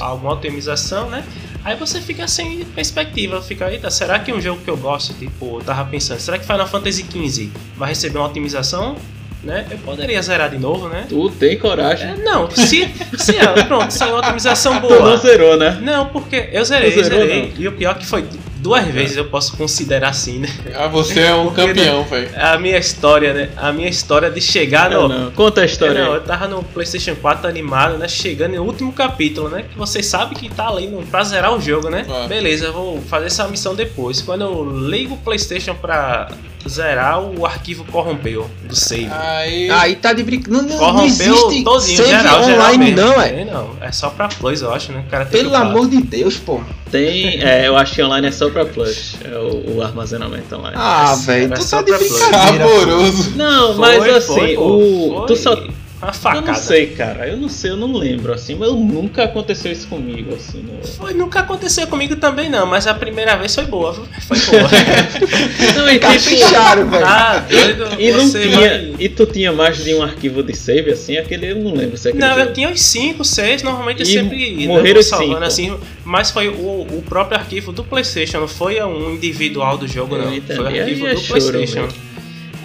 alguma otimização, né? Aí você fica sem perspectiva, fica, eita, será que um jogo que eu gosto, tipo, eu tava pensando, será que Final Fantasy XV vai receber uma otimização? Né? Eu poderia zerar de novo, né? Tu tem coragem. É, não, se, se é, pronto, é uma otimização Tu não boa. zerou, né? Não, porque eu zerei, zerou, zerei. E o pior é que foi duas vezes, eu posso considerar assim, né? Ah, você é um Porque, campeão, velho. A minha história, né? A minha história de chegar Não, no. não. Conta a história Não, eu tava no PlayStation 4 animado, né? Chegando no último capítulo, né? Que você sabe que tá ali no, pra zerar o jogo, né? Ah. Beleza, eu vou fazer essa missão depois. Quando eu ligo o PlayStation pra zerar, o arquivo corrompeu do save. Aí. Aí tá de brincadeira. Não, não corrompeu existe todinho, save geral, geral online, mesmo. não, é? Não. É só pra Plus, eu acho, né? O cara Pelo amor de Deus, pô. Tem, é, eu acho que online é só pra Plus. É o, o armazenamento online. Ah, velho, tu só tá de brincadeira. Saboroso. Não, Foi, mas assim, foi, o. foi Tu só. Uma Eu facada. não sei, cara. Eu não sei, eu não lembro, assim, mas nunca aconteceu isso comigo, assim. No... Foi, nunca aconteceu comigo também, não, mas a primeira vez foi boa? Foi boa. Não, e tipo, Capricharam, velho. ah, doido. E não tinha. vai- E tu tinha mais de um arquivo de save, assim, aquele eu não lembro se é aquele Não, eu tinha uns 5, 6, normalmente eu E sempre né, morreram os salvando cinco. assim, mas foi o, o próprio arquivo do Playstation, não foi um individual do jogo, Eu não. entendi. Foi o arquivo Aí é do Playstation. mesmo.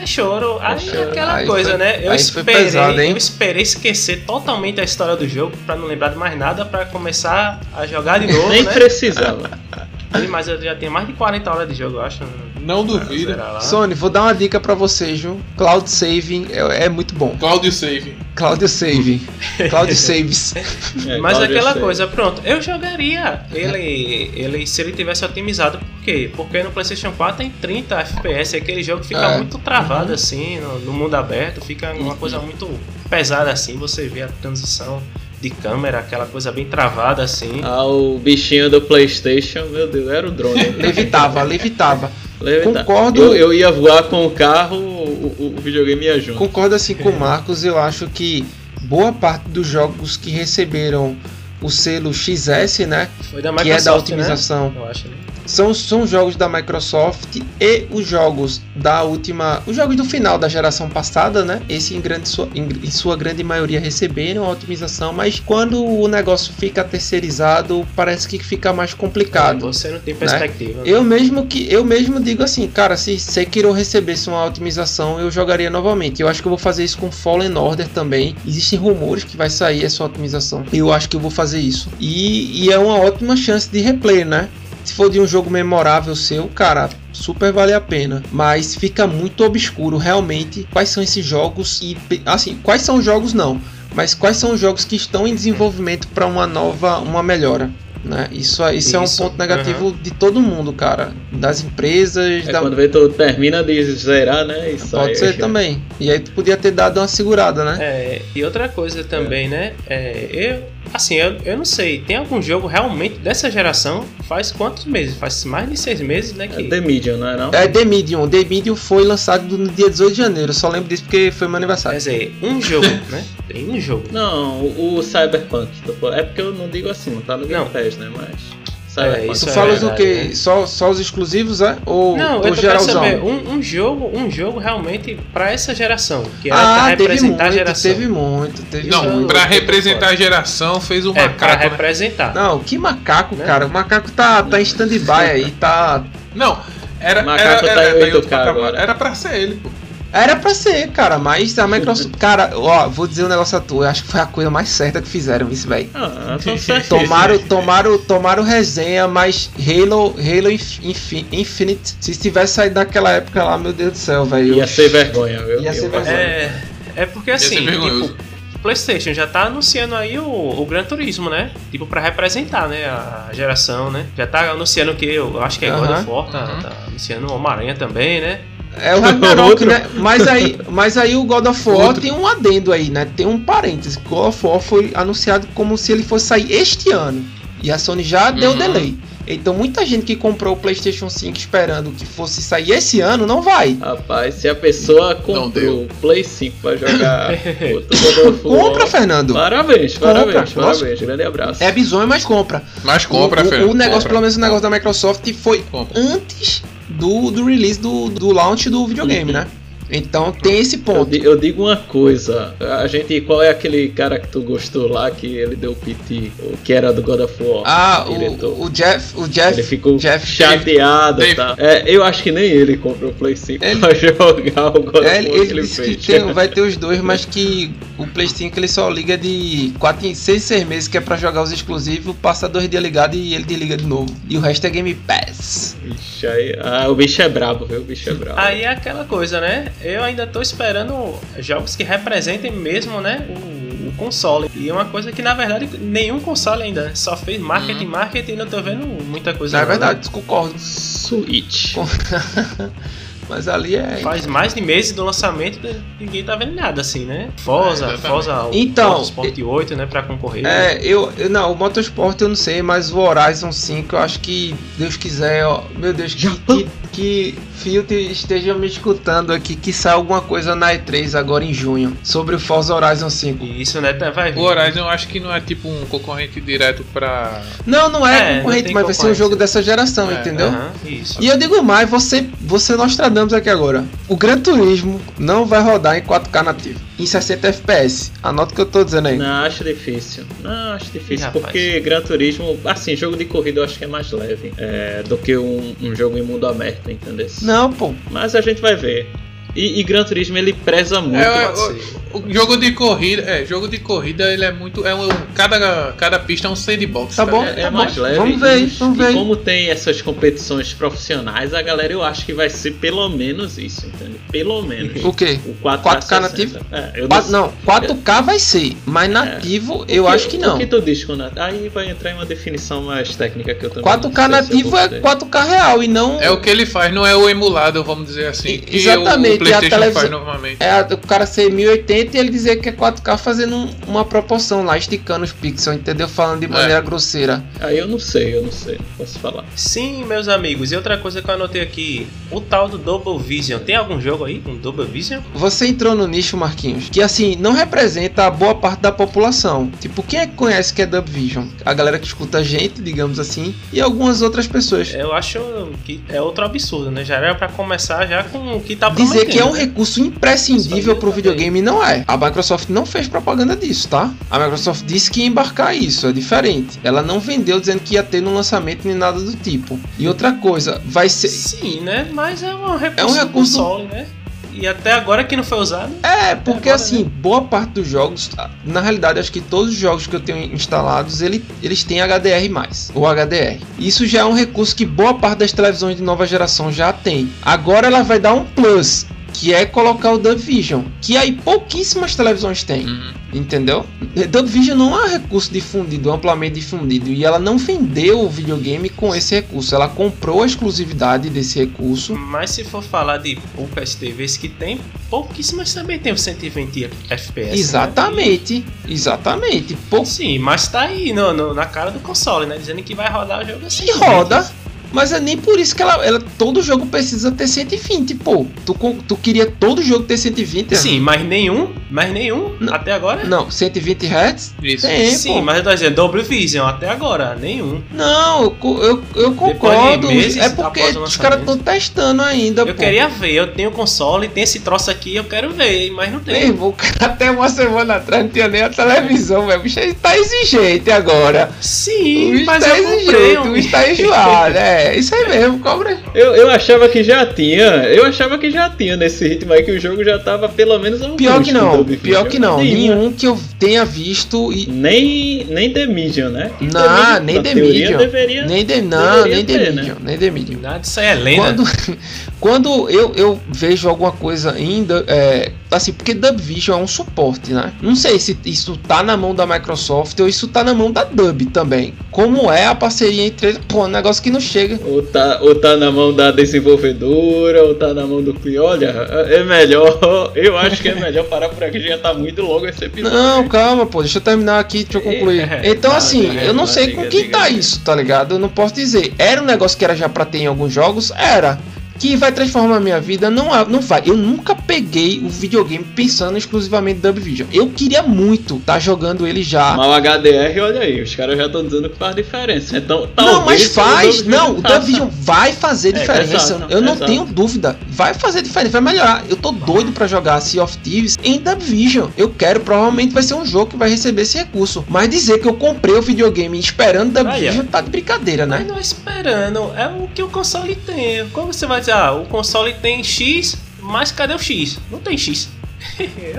É choro, aí é choro. aquela Aí coisa, foi- né? Eu esperei, pesado, eu esperei esquecer totalmente a história do jogo pra não lembrar de mais nada pra começar a jogar de novo, Nem né? precisava. Mas eu já tenho mais de 40 horas de jogo, eu acho. Não duvida. Sony, vou dar uma dica pra vocês, viu? Cloud Saving é, é muito bom. Cláudio Save. Cloud Saving. Cloud Saves. É, Mas Cláudio aquela Save. coisa, pronto, eu jogaria ele, ele se ele tivesse otimizado, por quê? Porque no PlayStation 4 tem 30 FPS, e aquele jogo fica É. muito travado assim, no, no mundo aberto, fica uma coisa muito pesada assim, você vê a transição de câmera, aquela coisa bem travada assim. Ah, o bichinho do Playstation, meu Deus, era o drone. Levitava, levitava. Concordo. Eu, eu ia voar com o carro, o, o- videogame ia junto. Concordo assim com o Marcos, eu acho que boa parte dos jogos que receberam o selo XS, né? Foi da Que Microsoft, é da otimização. né? Eu acho, né? São, são jogos da Microsoft e os jogos da última. Os jogos do final da geração passada, né? Esse em, grande, sua, em, em sua grande maioria receberam a otimização, mas quando o negócio fica terceirizado, parece que fica mais complicado. Você não tem perspectiva. né? Eu mesmo que eu mesmo digo assim, cara, se Sekiro recebesse uma otimização, eu jogaria novamente. Eu acho que eu vou fazer isso com Fallen Order também. Existem rumores que vai sair essa otimização. Eu acho que eu vou fazer isso. E, e é uma ótima chance de replay, né? Se for de um jogo memorável seu, cara, super vale a pena. Mas fica muito obscuro realmente quais são esses jogos e assim, quais são os jogos não, mas quais são os jogos que estão em desenvolvimento para uma nova, uma melhora. Né? Isso, é- isso, é um Isso, ponto negativo de todo mundo, cara. Das empresas, É da- quando vê tu termina de zerar, né? Sai, pode ser já. também. E aí tu podia ter dado uma segurada, né? É, e outra coisa também, né? É, eu, assim, eu, eu não sei, tem algum jogo realmente dessa geração? Faz quantos meses? Faz mais de seis meses, né? É Que, The Medium, não é não? É The Medium. The Medium foi lançado no dia 18 de janeiro. Eu só lembro disso porque foi meu quer aniversário. dizer, um jogo, né? Tem um jogo. Não, o, o Cyberpunk. tô- É porque eu não digo assim, não tá no Game Não. Pass, né? Mas. É, Cyberpunk. isso Tu é falas o verdade, quê? né? Só, só os exclusivos, é? Ou, Não, ou querendo geralzão? saber um, um jogo, um jogo realmente pra essa geração, que era Ah, pra teve representar muito, a geração. teve muito, teve Não, muito. pra representar a geração, fez o É, pra macaco. né? representar. Não, que macaco, Né? cara. O macaco tá, tá em stand-by aí, tá. Não, era. Macaco era, tá era, em em outro 8K patamar. agora. Era pra ser ele, pô. Era pra ser, cara, mas a Microsoft. Cara, ó, vou dizer um negócio a tu, eu acho que foi a coisa mais certa que fizeram isso, velho. Ah. Tomaram, tomaram, tomaram resenha, mas Halo, Halo Inf- Infi- Infinite, se tivesse saído daquela época lá, meu Deus do céu, velho. Ia ser vergonha, viu? Ia ser vergonha. É, é porque assim, tipo, PlayStation já tá anunciando aí o, o Gran Turismo, né? Tipo, pra representar, né? A geração, né? Já tá anunciando o que? Eu acho que é God Aham. of War, tá, Uhum. tá anunciando o Homem-Aranha também, né? É o Ragnarok, Outro. né? Mas aí, mas aí o God of War Outro. tem um adendo aí, né? Tem um parênteses. God of War foi anunciado como se ele fosse sair este ano. E a Sony já deu Uhum. delay. Então muita gente que comprou o PlayStation 5 esperando que fosse sair esse ano não vai. Rapaz, se a pessoa comprou deu. o Play 5 pra jogar outro God of War, Compra, Fernando. Parabéns, Compra. parabéns, Nossa. parabéns. Grande abraço. É bizonho, mas compra. Mas compra, o, o, Fernando. o negócio, compra. pelo menos o negócio da Microsoft foi Compra. antes do, do release do, do launch do videogame, Uhum. né? Então tem esse Eu, ponto. di- eu digo uma coisa, a gente, qual é aquele cara que tu gostou lá que ele deu PT, que era do God of War? Ah, o, o Jeff, o Jeff, ele ficou Jeff chateado, Dave. tá? É, eu acho que nem ele comprou o Play 5 Ele- pra jogar o God É, of ele, War ele ele disse fez. que tem- vai ter os dois, mas que o PlayStation ele só liga de 4 em 6 6 meses, que é pra jogar os exclusivos, passa dois dias ligado e ele desliga de novo. E o resto é Game Pass. Ixi, aí- ah, o bicho é brabo, viu? O bicho é brabo. Aí é aquela coisa, né? Eu ainda tô esperando jogos que representem mesmo, né? O, o console. E é uma coisa que, na verdade, nenhum console ainda só fez marketing, marketing e não tô vendo muita coisa. Né? verdade, concordo. Switch. Mas ali é. Faz mais de meses do lançamento e ninguém tá vendo nada assim, né? Forza, É. Forza o Então, Motorsport 8, né? Pra concorrer. É, eu, eu- Não, o Motorsport eu não sei, mas o Horizon 5 eu acho que, Deus quiser, ó. Meu Deus, que, que, que Filt esteja me escutando aqui, que sai alguma coisa na E3 agora em junho, sobre o Forza Horizon 5. E isso, né? tá- Vai vir. O Horizon eu acho que não é tipo um concorrente direto pra. Não, não É, é, não concorrente, tem mas vai ser um jogo dessa geração, É, entendeu? Aham, isso. E eu digo mais, você, você Nostradamus aqui agora. O Gran Turismo não vai rodar em 4K nativo, em 60 FPS. Anota o que eu tô dizendo aí. Não, acho difícil. Não, acho difícil. Ih, rapaz. porque Gran Turismo, assim, jogo de corrida eu acho que é mais leve é, do que um, um jogo em mundo aberto, entendeu? Não, pô. Mas a gente vai ver. E, e Gran Turismo ele preza muito. É, o, o jogo de corrida, é, jogo de corrida ele é muito. É um, cada, cada pista é um sandbox. Tá bom. É, é tá mais bom. leve. Vamos ver, e, vamos e ver. como tem essas competições profissionais, a galera eu acho que vai ser pelo menos isso, entendeu? Pelo menos. O quê? O 4K, 4K 60. nativo? É, eu Qua- Não, 4K vai ser, mas nativo eu que- acho que não. O que tu diz com nat- Aí vai entrar em uma definição mais técnica que eu também não 4K sei se eu nativo é gostei. 4K real e não. É o que ele faz, não é o emulado, vamos dizer assim. E- que exatamente, o PlayStation e a televisão-. É a- o cara ser 1080 e ele dizer que é 4K fazendo um- uma proporção lá, esticando os pixels, entendeu? Falando de É. maneira grosseira. Aí eu não sei, eu não sei, não posso falar. Sim, meus amigos. E outra coisa que eu anotei aqui: o tal do Double Vision. Tem algum jogo aí com Double Vision? Você entrou no nicho, Marquinhos, que assim, não representa a boa parte da população. Tipo, quem é que conhece que é Dub Vision? A galera que escuta a gente, digamos assim, e algumas outras pessoas. Eu acho que é outro absurdo, né? Já era pra começar já com o que tá Dizer que é um né? recurso imprescindível aí eu videogame não é. A Microsoft não fez propaganda disso, tá? A Microsoft disse que ia embarcar isso, é diferente. Ela não vendeu dizendo que ia ter no lançamento nem nada do tipo. E outra coisa, vai ser. Sim, né? Mas é um recurso, É um recurso- console, né? E até agora que não foi usado. É, porque agora, assim, boa parte dos jogos, na realidade, acho que todos os jogos que eu tenho instalados, ele, eles têm HDR+, ou HDR. Isso já é um recurso que boa parte das televisões de nova geração já tem. Agora ela vai dar um plus, que é colocar o Dub Vision, que aí pouquíssimas televisões têm. Uhum. Entendeu? Dub Vision não é um recurso difundido, amplamente difundido. E ela não vendeu o videogame com esse recurso. Ela comprou a exclusividade desse recurso. Mas se for falar de poucas TVs que tem, pouquíssimas também tem o 120 FPS. né? Exatamente. Exatamente. Pou... Sim, mas tá aí no, no- na cara do console, né? Dizendo que vai rodar o jogo assim. E roda. Mas é nem por isso que ela, ela- Todo jogo precisa ter 120, pô. Tu, tu queria todo jogo ter 120? Sim, mas nenhum Mas nenhum, Não. até agora. Não, 120 Hz? Isso. Tem, Sim, pô. mas eu tô dizendo Double Vision, até agora, nenhum. Não, eu, eu, eu Depois de concordo. meses É porque após o os caras estão testando ainda, Eu pô. queria ver, eu tenho console, tem esse troço aqui, eu quero ver, mas não Meu tem. o cara até uma semana atrás não tinha nem a televisão, velho. O bicho tá exigente agora. o Sim, bicho mas tá eu comprei exigente, um. o bicho tá enjoado. É, isso aí mesmo, cobra. Eu, eu achava que já tinha, eu achava que já tinha nesse ritmo aí que o jogo já tava pelo menos a um Pior que custo não, pior que não. Nenhum. Nenhum que eu tenha visto e. Nem, nem The Medium, né? Não, The Medium, nem na The Medium. Deveria... Nem de, não, nem ter, né? Medium, nem de Medium. Nada disso aí é lenda. Quando, quando eu, eu vejo alguma coisa ainda, é, assim, porque Dub Vision é um suporte, né? Não sei se isso tá na mão da Microsoft ou isso tá na mão da Dub também. Como é a parceria entre eles? Pô, é um negócio que não chega. Ou tá, ou tá na mão da desenvolvedora, ou tá na mão do cliente. Olha, é melhor. Eu acho que é melhor parar por aqui, já tá muito longo esse episódio. Não, calma, pô, deixa eu terminar aqui, deixa eu concluir. É, Então, assim, eu não sei com quem tá isso, tá ligado? Eu não posso dizer. Era um negócio que era já pra ter em alguns jogos? Era. Que vai transformar a minha vida? Não, é- não vai. Eu nunca peguei o videogame pensando exclusivamente Dub Vision. Eu queria muito estar tá jogando ele já. Mas o HDR, olha aí, os caras já estão dizendo que faz diferença. Então, Não, mas talvez faz. o Não, o. Dub Vision vai fazer É, diferença. exato, eu não tenho dúvida. Vai fazer diferença, vai melhorar. Eu tô doido pra jogar Sea of Thieves em Dub Vision. Eu quero, provavelmente vai ser um jogo que vai receber esse recurso. Mas dizer que eu comprei o videogame esperando Dub. Vision tá de brincadeira, Mas né? não é esperando, é o que o console tem. Como você vai dizer, ah, o console tem X, mas cadê o X? Não tem X.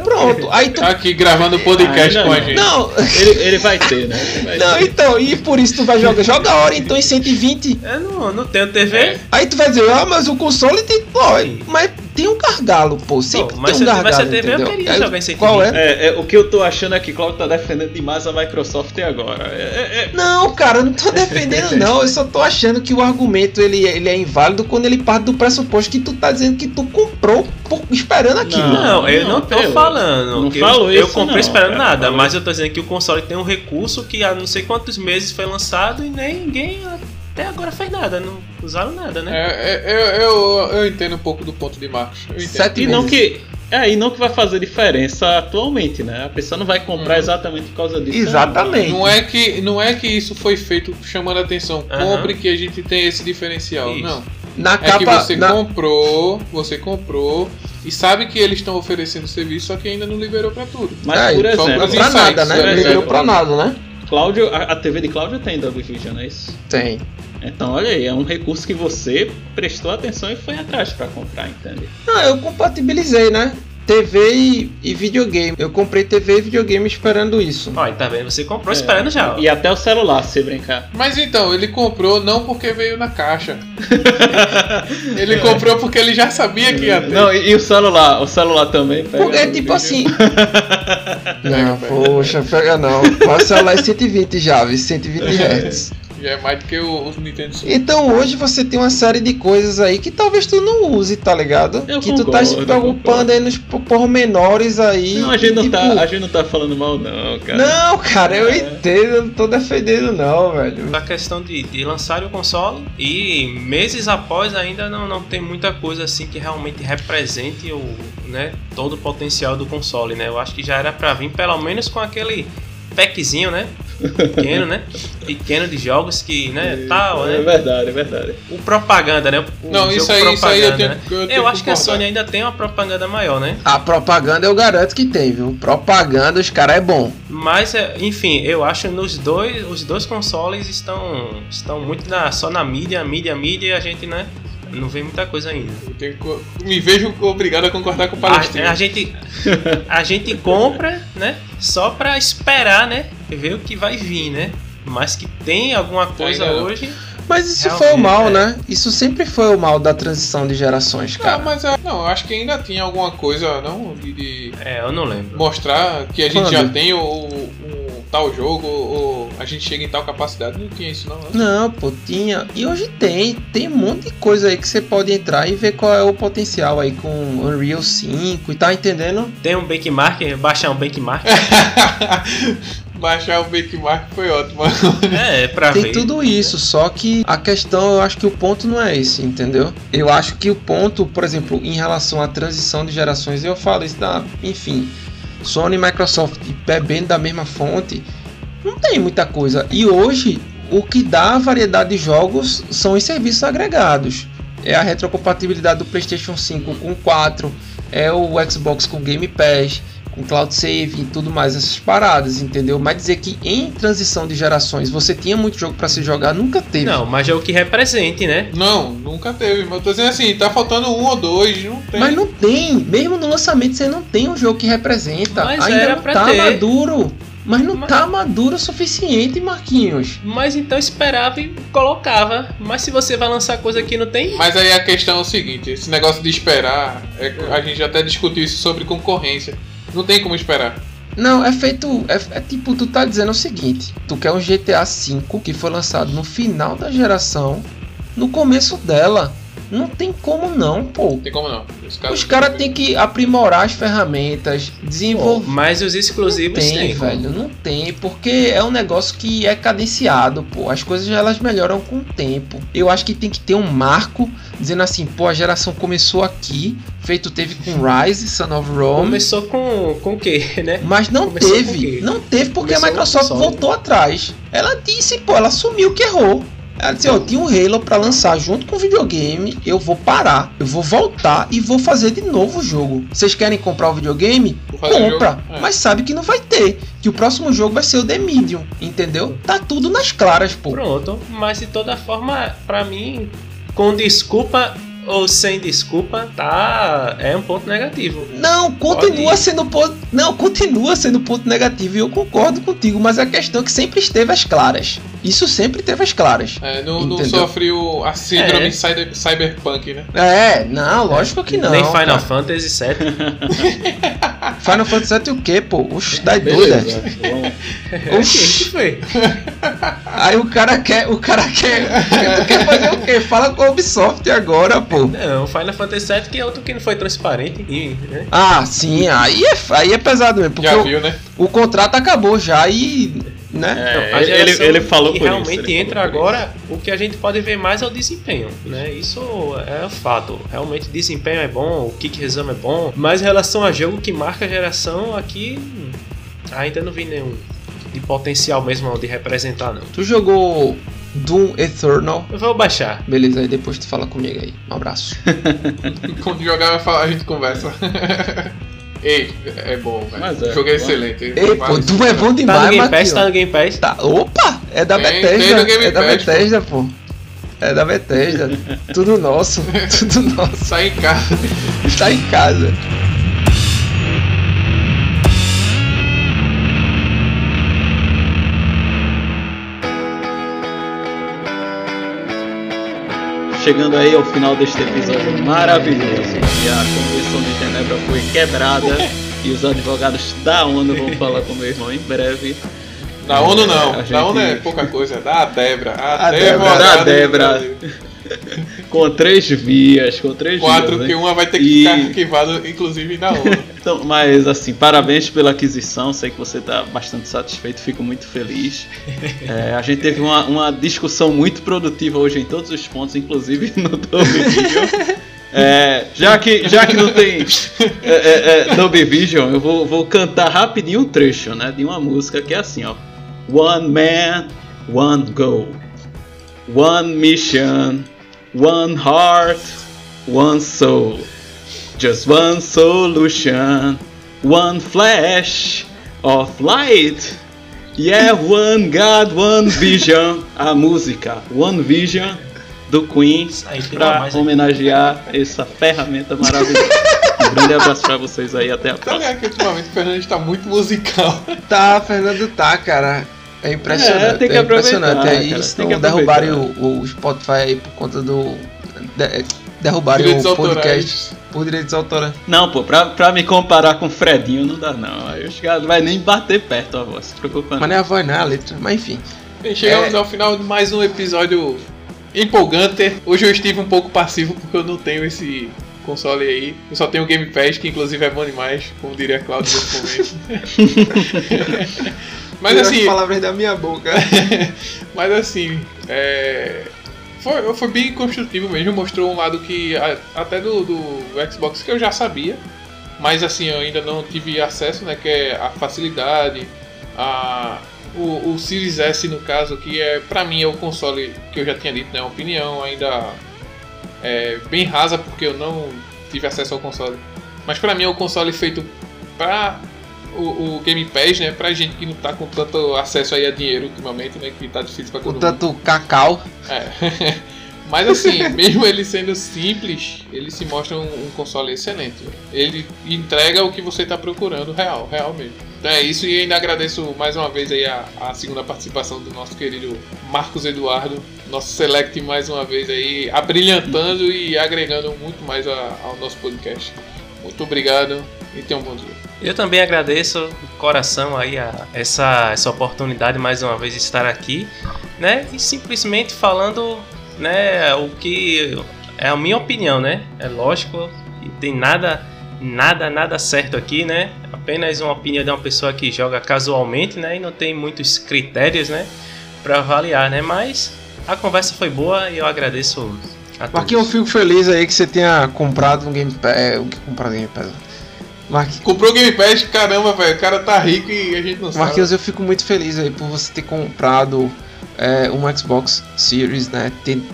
Pronto. Aí tu. Tá aqui gravando o podcast Ainda com a não. gente. Não, Ele, ele vai ter, né? Vai não, ter. então, e por isso tu vai jogar. Joga a hora então em 120. Eu não, não tenho TV. É. Aí tu vai dizer, ah, mas o console tem. Pô, mas tem um gargalo, pô. Sempre mas tem um eu gargalo. a TV, eu entendeu? queria Aí, jogar em 120. Qual é? É, é, o que eu tô achando é que Cláudio tá defendendo demais a Microsoft agora. É, é, é- Não, cara, eu não tô defendendo não. Eu só tô achando que o argumento ele, ele é inválido quando ele parte do pressuposto que tu tá dizendo que tu comprou por- esperando aquilo. Não, eu não, Não, tô eu- falando. não que falo eu, eu isso, comprei não, esperando cara, nada, mas eu tô dizendo que o console tem um recurso que há não sei quantos meses foi lançado e nem ninguém até agora fez nada, não usaram nada, né? É, é, eu, eu, eu entendo um pouco do ponto de Marcos. Sete E não que. É, e não que vai fazer diferença atualmente, né? A pessoa não vai comprar Uhum. exatamente por causa disso. Exatamente. Não é, que, não é que isso foi feito chamando a atenção. Aham. Compre que a gente tem esse diferencial. Isso. Não. Na É que capa. você na- comprou, você comprou e sabe que eles estão oferecendo serviço, só que ainda não liberou pra tudo. Mas, É, por exemplo, pra pra insights, nada, né? Não liberou pra nada, né? Cláudio, a, a TV de Cláudio tem Double Vision, não é isso? Tem. Então, olha aí, é um recurso que você prestou atenção e foi atrás pra comprar, entende? Ah, eu compatibilizei, né? TV e, e videogame. Eu comprei TV e videogame esperando isso. Ó, e tá vendo? Você comprou É, esperando já. E até o celular, se brincar. Mas então, ele comprou não porque veio na caixa. ele comprou porque ele já sabia que ia ter. Não, e, e o celular? O celular também pega. Porque, Double tipo assim. Não, poxa, pega não. Pode celular é 120 já, viu? 120 Hz. Já é mais do que o, o Nintendo Switch. Então hoje você tem uma série de coisas aí que talvez tu não use, tá ligado? Eu que tu tá se concordo, preocupando concordo. aí nos po- pormenores aí. Não, a gente não, tipo, tá, a gente não tá falando mal, não, cara. Não, cara, eu É. entendo, eu não tô defendendo não, velho. A questão de, de lançar o console e meses após ainda não, não tem muita coisa assim que realmente represente o, né, todo o potencial do console, né? Eu acho que já era pra vir pelo menos com aquele packzinho, né? Pequeno, né? Pequeno de jogos que, né, tal, É né? verdade, é verdade. O propaganda, né? O Não, jogo isso aí, isso aí eu tenho, né? eu tenho Eu acho que a. Sony ainda tem uma propaganda maior, né? A propaganda eu garanto que tem, viu? Propaganda, os caras é bom. Mas, é, enfim, eu acho que nos dois, os dois consoles estão, estão muito na, só na mídia, mídia, mídia, e a gente, né, não vê muita coisa ainda. Eu tenho que co- me vejo obrigado a concordar com o A, Palestina. a gente, a gente compra, né, só pra esperar, né, ver o que vai vir, né? Mas que tem alguma coisa não. hoje. Mas isso Realmente, foi o mal, é. né? Isso sempre foi o mal da transição de gerações, Não, cara. mas é- não, eu acho que ainda tinha alguma coisa, não, de, de É, eu não lembro. mostrar que a gente Quando? já tem o, o- o tal jogo, ou a gente chega em tal capacidade. Não tinha isso, não. né? Não, pô, tinha. E hoje tem. Tem um monte de coisa aí que você pode entrar e ver qual é o potencial aí com Unreal 5 e tá entendendo? Tem um benchmark, baixar um benchmark. Baixar o benchmark foi ótimo. é, pra Tem ver. tudo isso, só que a questão, eu acho que o ponto não é esse, entendeu? Eu acho que o ponto, por exemplo, em relação à transição de gerações, eu falo isso, da, enfim, Sony e Microsoft bebendo da mesma fonte, não tem muita coisa. E hoje, o que dá variedade de jogos são os serviços agregados. É a retrocompatibilidade do PlayStation 5 com 4, é o Xbox com Game Pass, com Cloud Save e tudo mais, essas paradas, entendeu? Mas dizer que em transição de gerações você tinha muito jogo para se jogar, nunca teve. Não, mas é o que represente, né? Não, nunca teve. Mas eu tô dizendo assim, tá faltando um ou dois, não tem. Mas não tem, mesmo no lançamento você não tem um jogo que representa. Mas Ainda era não pra tá ter. maduro. Mas não Mas- tá maduro o suficiente, Marquinhos. Mas então esperava e colocava. Mas se você vai lançar coisa que não tem. Mas aí a questão é o seguinte, esse negócio de esperar, é- a gente até discutiu isso sobre concorrência. Não tem como esperar. Não, é feito. É, é tipo, tu tá dizendo o seguinte: tu quer um GTA V que foi lançado no final da geração, no começo dela. Não tem como não, pô. Não tem como não. Os caras têm que aprimorar as ferramentas, desenvolver. Mas os exclusivos Não tem, tem. velho, não tem, porque é um negócio que é cadenciado, pô. As coisas elas melhoram com o tempo. Eu acho que tem que ter um marco dizendo assim, pô, a geração começou aqui, feito teve com Rise, Son of Rome, Começou com, com o quê, né? mas não começou teve, não teve porque Começou a Microsoft voltou atrás. Ela disse, pô, ela assumiu que errou. Ela disse, ó, tinha um Halo pra lançar junto com o videogame, eu vou parar, eu vou voltar e vou fazer de novo o jogo. Vocês querem comprar o videogame? O compra, jogo. É. mas sabe que não vai ter. Que o próximo jogo vai ser o The Medium, entendeu? Tá tudo nas claras, pô. Pronto. Mas de toda forma, pra mim, com desculpa ou sem desculpa, tá. É um ponto negativo. Não, continua Pode- sendo ponto. Não, continua sendo ponto negativo. E eu concordo contigo, mas a questão é que sempre esteve às claras. Isso sempre teve às claras. É, não, não Entendeu? sofre o- a síndrome É. cyber- cyberpunk, né? É, não, lógico que não. Nem Final cara. Fantasy VII. Final Fantasy VII o quê, pô? Oxe, tá doida. Oxi. que foi? Aí o cara quer, o cara quer. Tu quer fazer o quê? Fala com a Ubisoft agora, pô. Não, Final Fantasy VII que é outro que não foi transparente. E, né? Ah, sim, aí é, aí é pesado mesmo. Porque Já o, viu, né? o contrato acabou já e. Né? É, Não, a ele, ele falou que por isso. realmente ele entra agora, o que a gente pode ver mais é o desempenho, né? Isso é um fato. Realmente desempenho é bom, o kick resume é bom, mas em relação a jogo que marca a geração, aqui hum, ainda não vi nenhum de potencial mesmo de representar não. Tu jogou Doom Eternal. Eu vou baixar. Beleza, aí depois tu fala comigo aí. Um abraço. Quando jogar, a gente conversa. Ei, é bom, velho. É, o jogo é excelente. Ei, pô, Doom é bom Tá demais, no Game. Pass, tá no Game Pass. Tá, opa! É da Tem- tem Bethesda. no Game é da Pass, Bethesda, pô. É da Bethesda. Tudo nosso. Tudo nosso. Sai em casa. Está em casa. Chegando aí ao final deste episódio maravilhoso. E a Convenção de Genebra foi quebrada. e os advogados da ONU vão falar com o meu irmão em breve. Na ONU não. gente- Na ONU é pouca coisa. é Da Debra. A, A Débora. Débora. Da Débora. Com três vias, com três Quatro, vias. que hein? uma vai ter que E- ficar arquivado, inclusive, na ONU. Então, mas assim, parabéns pela aquisição. Sei que você está bastante satisfeito, fico muito feliz. É, a gente teve uma, uma discussão muito produtiva hoje em todos os pontos, inclusive no Dolby Vision. É, já, que, já que não tem é, é, é, Dolby Vision, eu vou, vou cantar rapidinho um trecho né, de uma música que é assim: ó. One man, one goal. One mission, one heart, one soul. Just one solution, one flash of light. Yeah, one God, one vision. A música One Vision do Queen para mais aqui. homenagear essa ferramenta maravilhosa. Um grande abraço para vocês aí, até a Então próxima. é que ultimamente o Fernando está muito musical. Tá, Fernando, tá, cara. É impressionante. É, tem que é impressionante. aproveitar, Aí cara, se tem não que derrubarem o, o Spotify aí por conta do. de- derrubarem Direitos o podcast autorais. por direitos autorais. Não, pô, pra, pra me comparar com o Fredinho não dá não. Aí os caras não vai nem bater perto a voz, se preocupa não. Mas não é a voz, não é a letra. Mas enfim. Bem, chegamos É. ao final de mais um episódio empolgante. Hoje eu estive um pouco passivo porque eu não tenho esse console aí. Eu só tenho o Game Pass, que inclusive é bom demais, como diria a Claudio nesse momento. Mas assim, palavras da minha boca. mas assim, é, foi, foi bem construtivo mesmo. Mostrou um lado que até do, do Xbox que eu já sabia. mas assim, eu ainda não tive acesso, né? Que é a facilidade, a, o, o Series S no caso, que é para mim é o console que eu já tinha dito, né? Uma opinião ainda é, bem rasa porque eu não tive acesso ao console. Mas para mim é o console feito para o, o, Game Pass, né? Pra gente que não tá com tanto acesso aí a dinheiro ultimamente, né? Que tá difícil pra todo com tanto cacau. É. Mas assim, mesmo ele sendo simples, ele se mostra um, um, console excelente. Ele entrega o que você está procurando, real, real mesmo. Então é isso e ainda agradeço mais uma vez aí a, a segunda participação do nosso querido Marcos Eduardo, nosso select mais uma vez aí, abrilhantando e agregando muito mais a, ao nosso podcast. Muito obrigado e tenha um bom dia. Eu também agradeço de coração aí a essa, essa oportunidade mais uma vez de estar aqui, né? E simplesmente falando né, o que é a minha opinião, né? É lógico, e tem nada, nada, nada certo aqui, né? Apenas uma opinião de uma pessoa que joga casualmente, né? E não tem muitos critérios, né? Para avaliar, né? Mas a conversa foi boa e eu agradeço a todos. Marquinhos, eu fico feliz aí que você tenha comprado um Game Pass. É, comprado um Game Pass? Marquinhos. Comprou o Game Pass, caramba, velho. O cara tá rico e a gente não sabe. Marquinhos, eu fico muito feliz aí por você ter comprado é, um Xbox Series, né, tendo,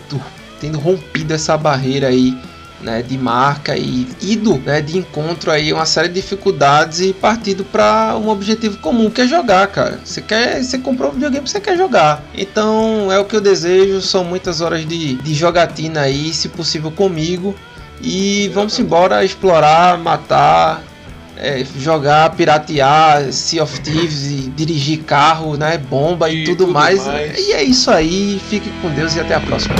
tendo rompido essa barreira aí, né, de marca e ido, né, de encontro aí uma série de dificuldades e partido para um objetivo comum que é jogar, cara. Você quer, você comprou um videogame, você quer jogar. Então é o que eu desejo. São muitas horas de, de jogatina aí, se possível comigo. E vamos embora explorar, matar, é, jogar, piratear, Sea of Thieves e dirigir carro, né? Bomba e, e tudo, tudo mais. mais. E é isso aí. Fique com Deus e até a próxima.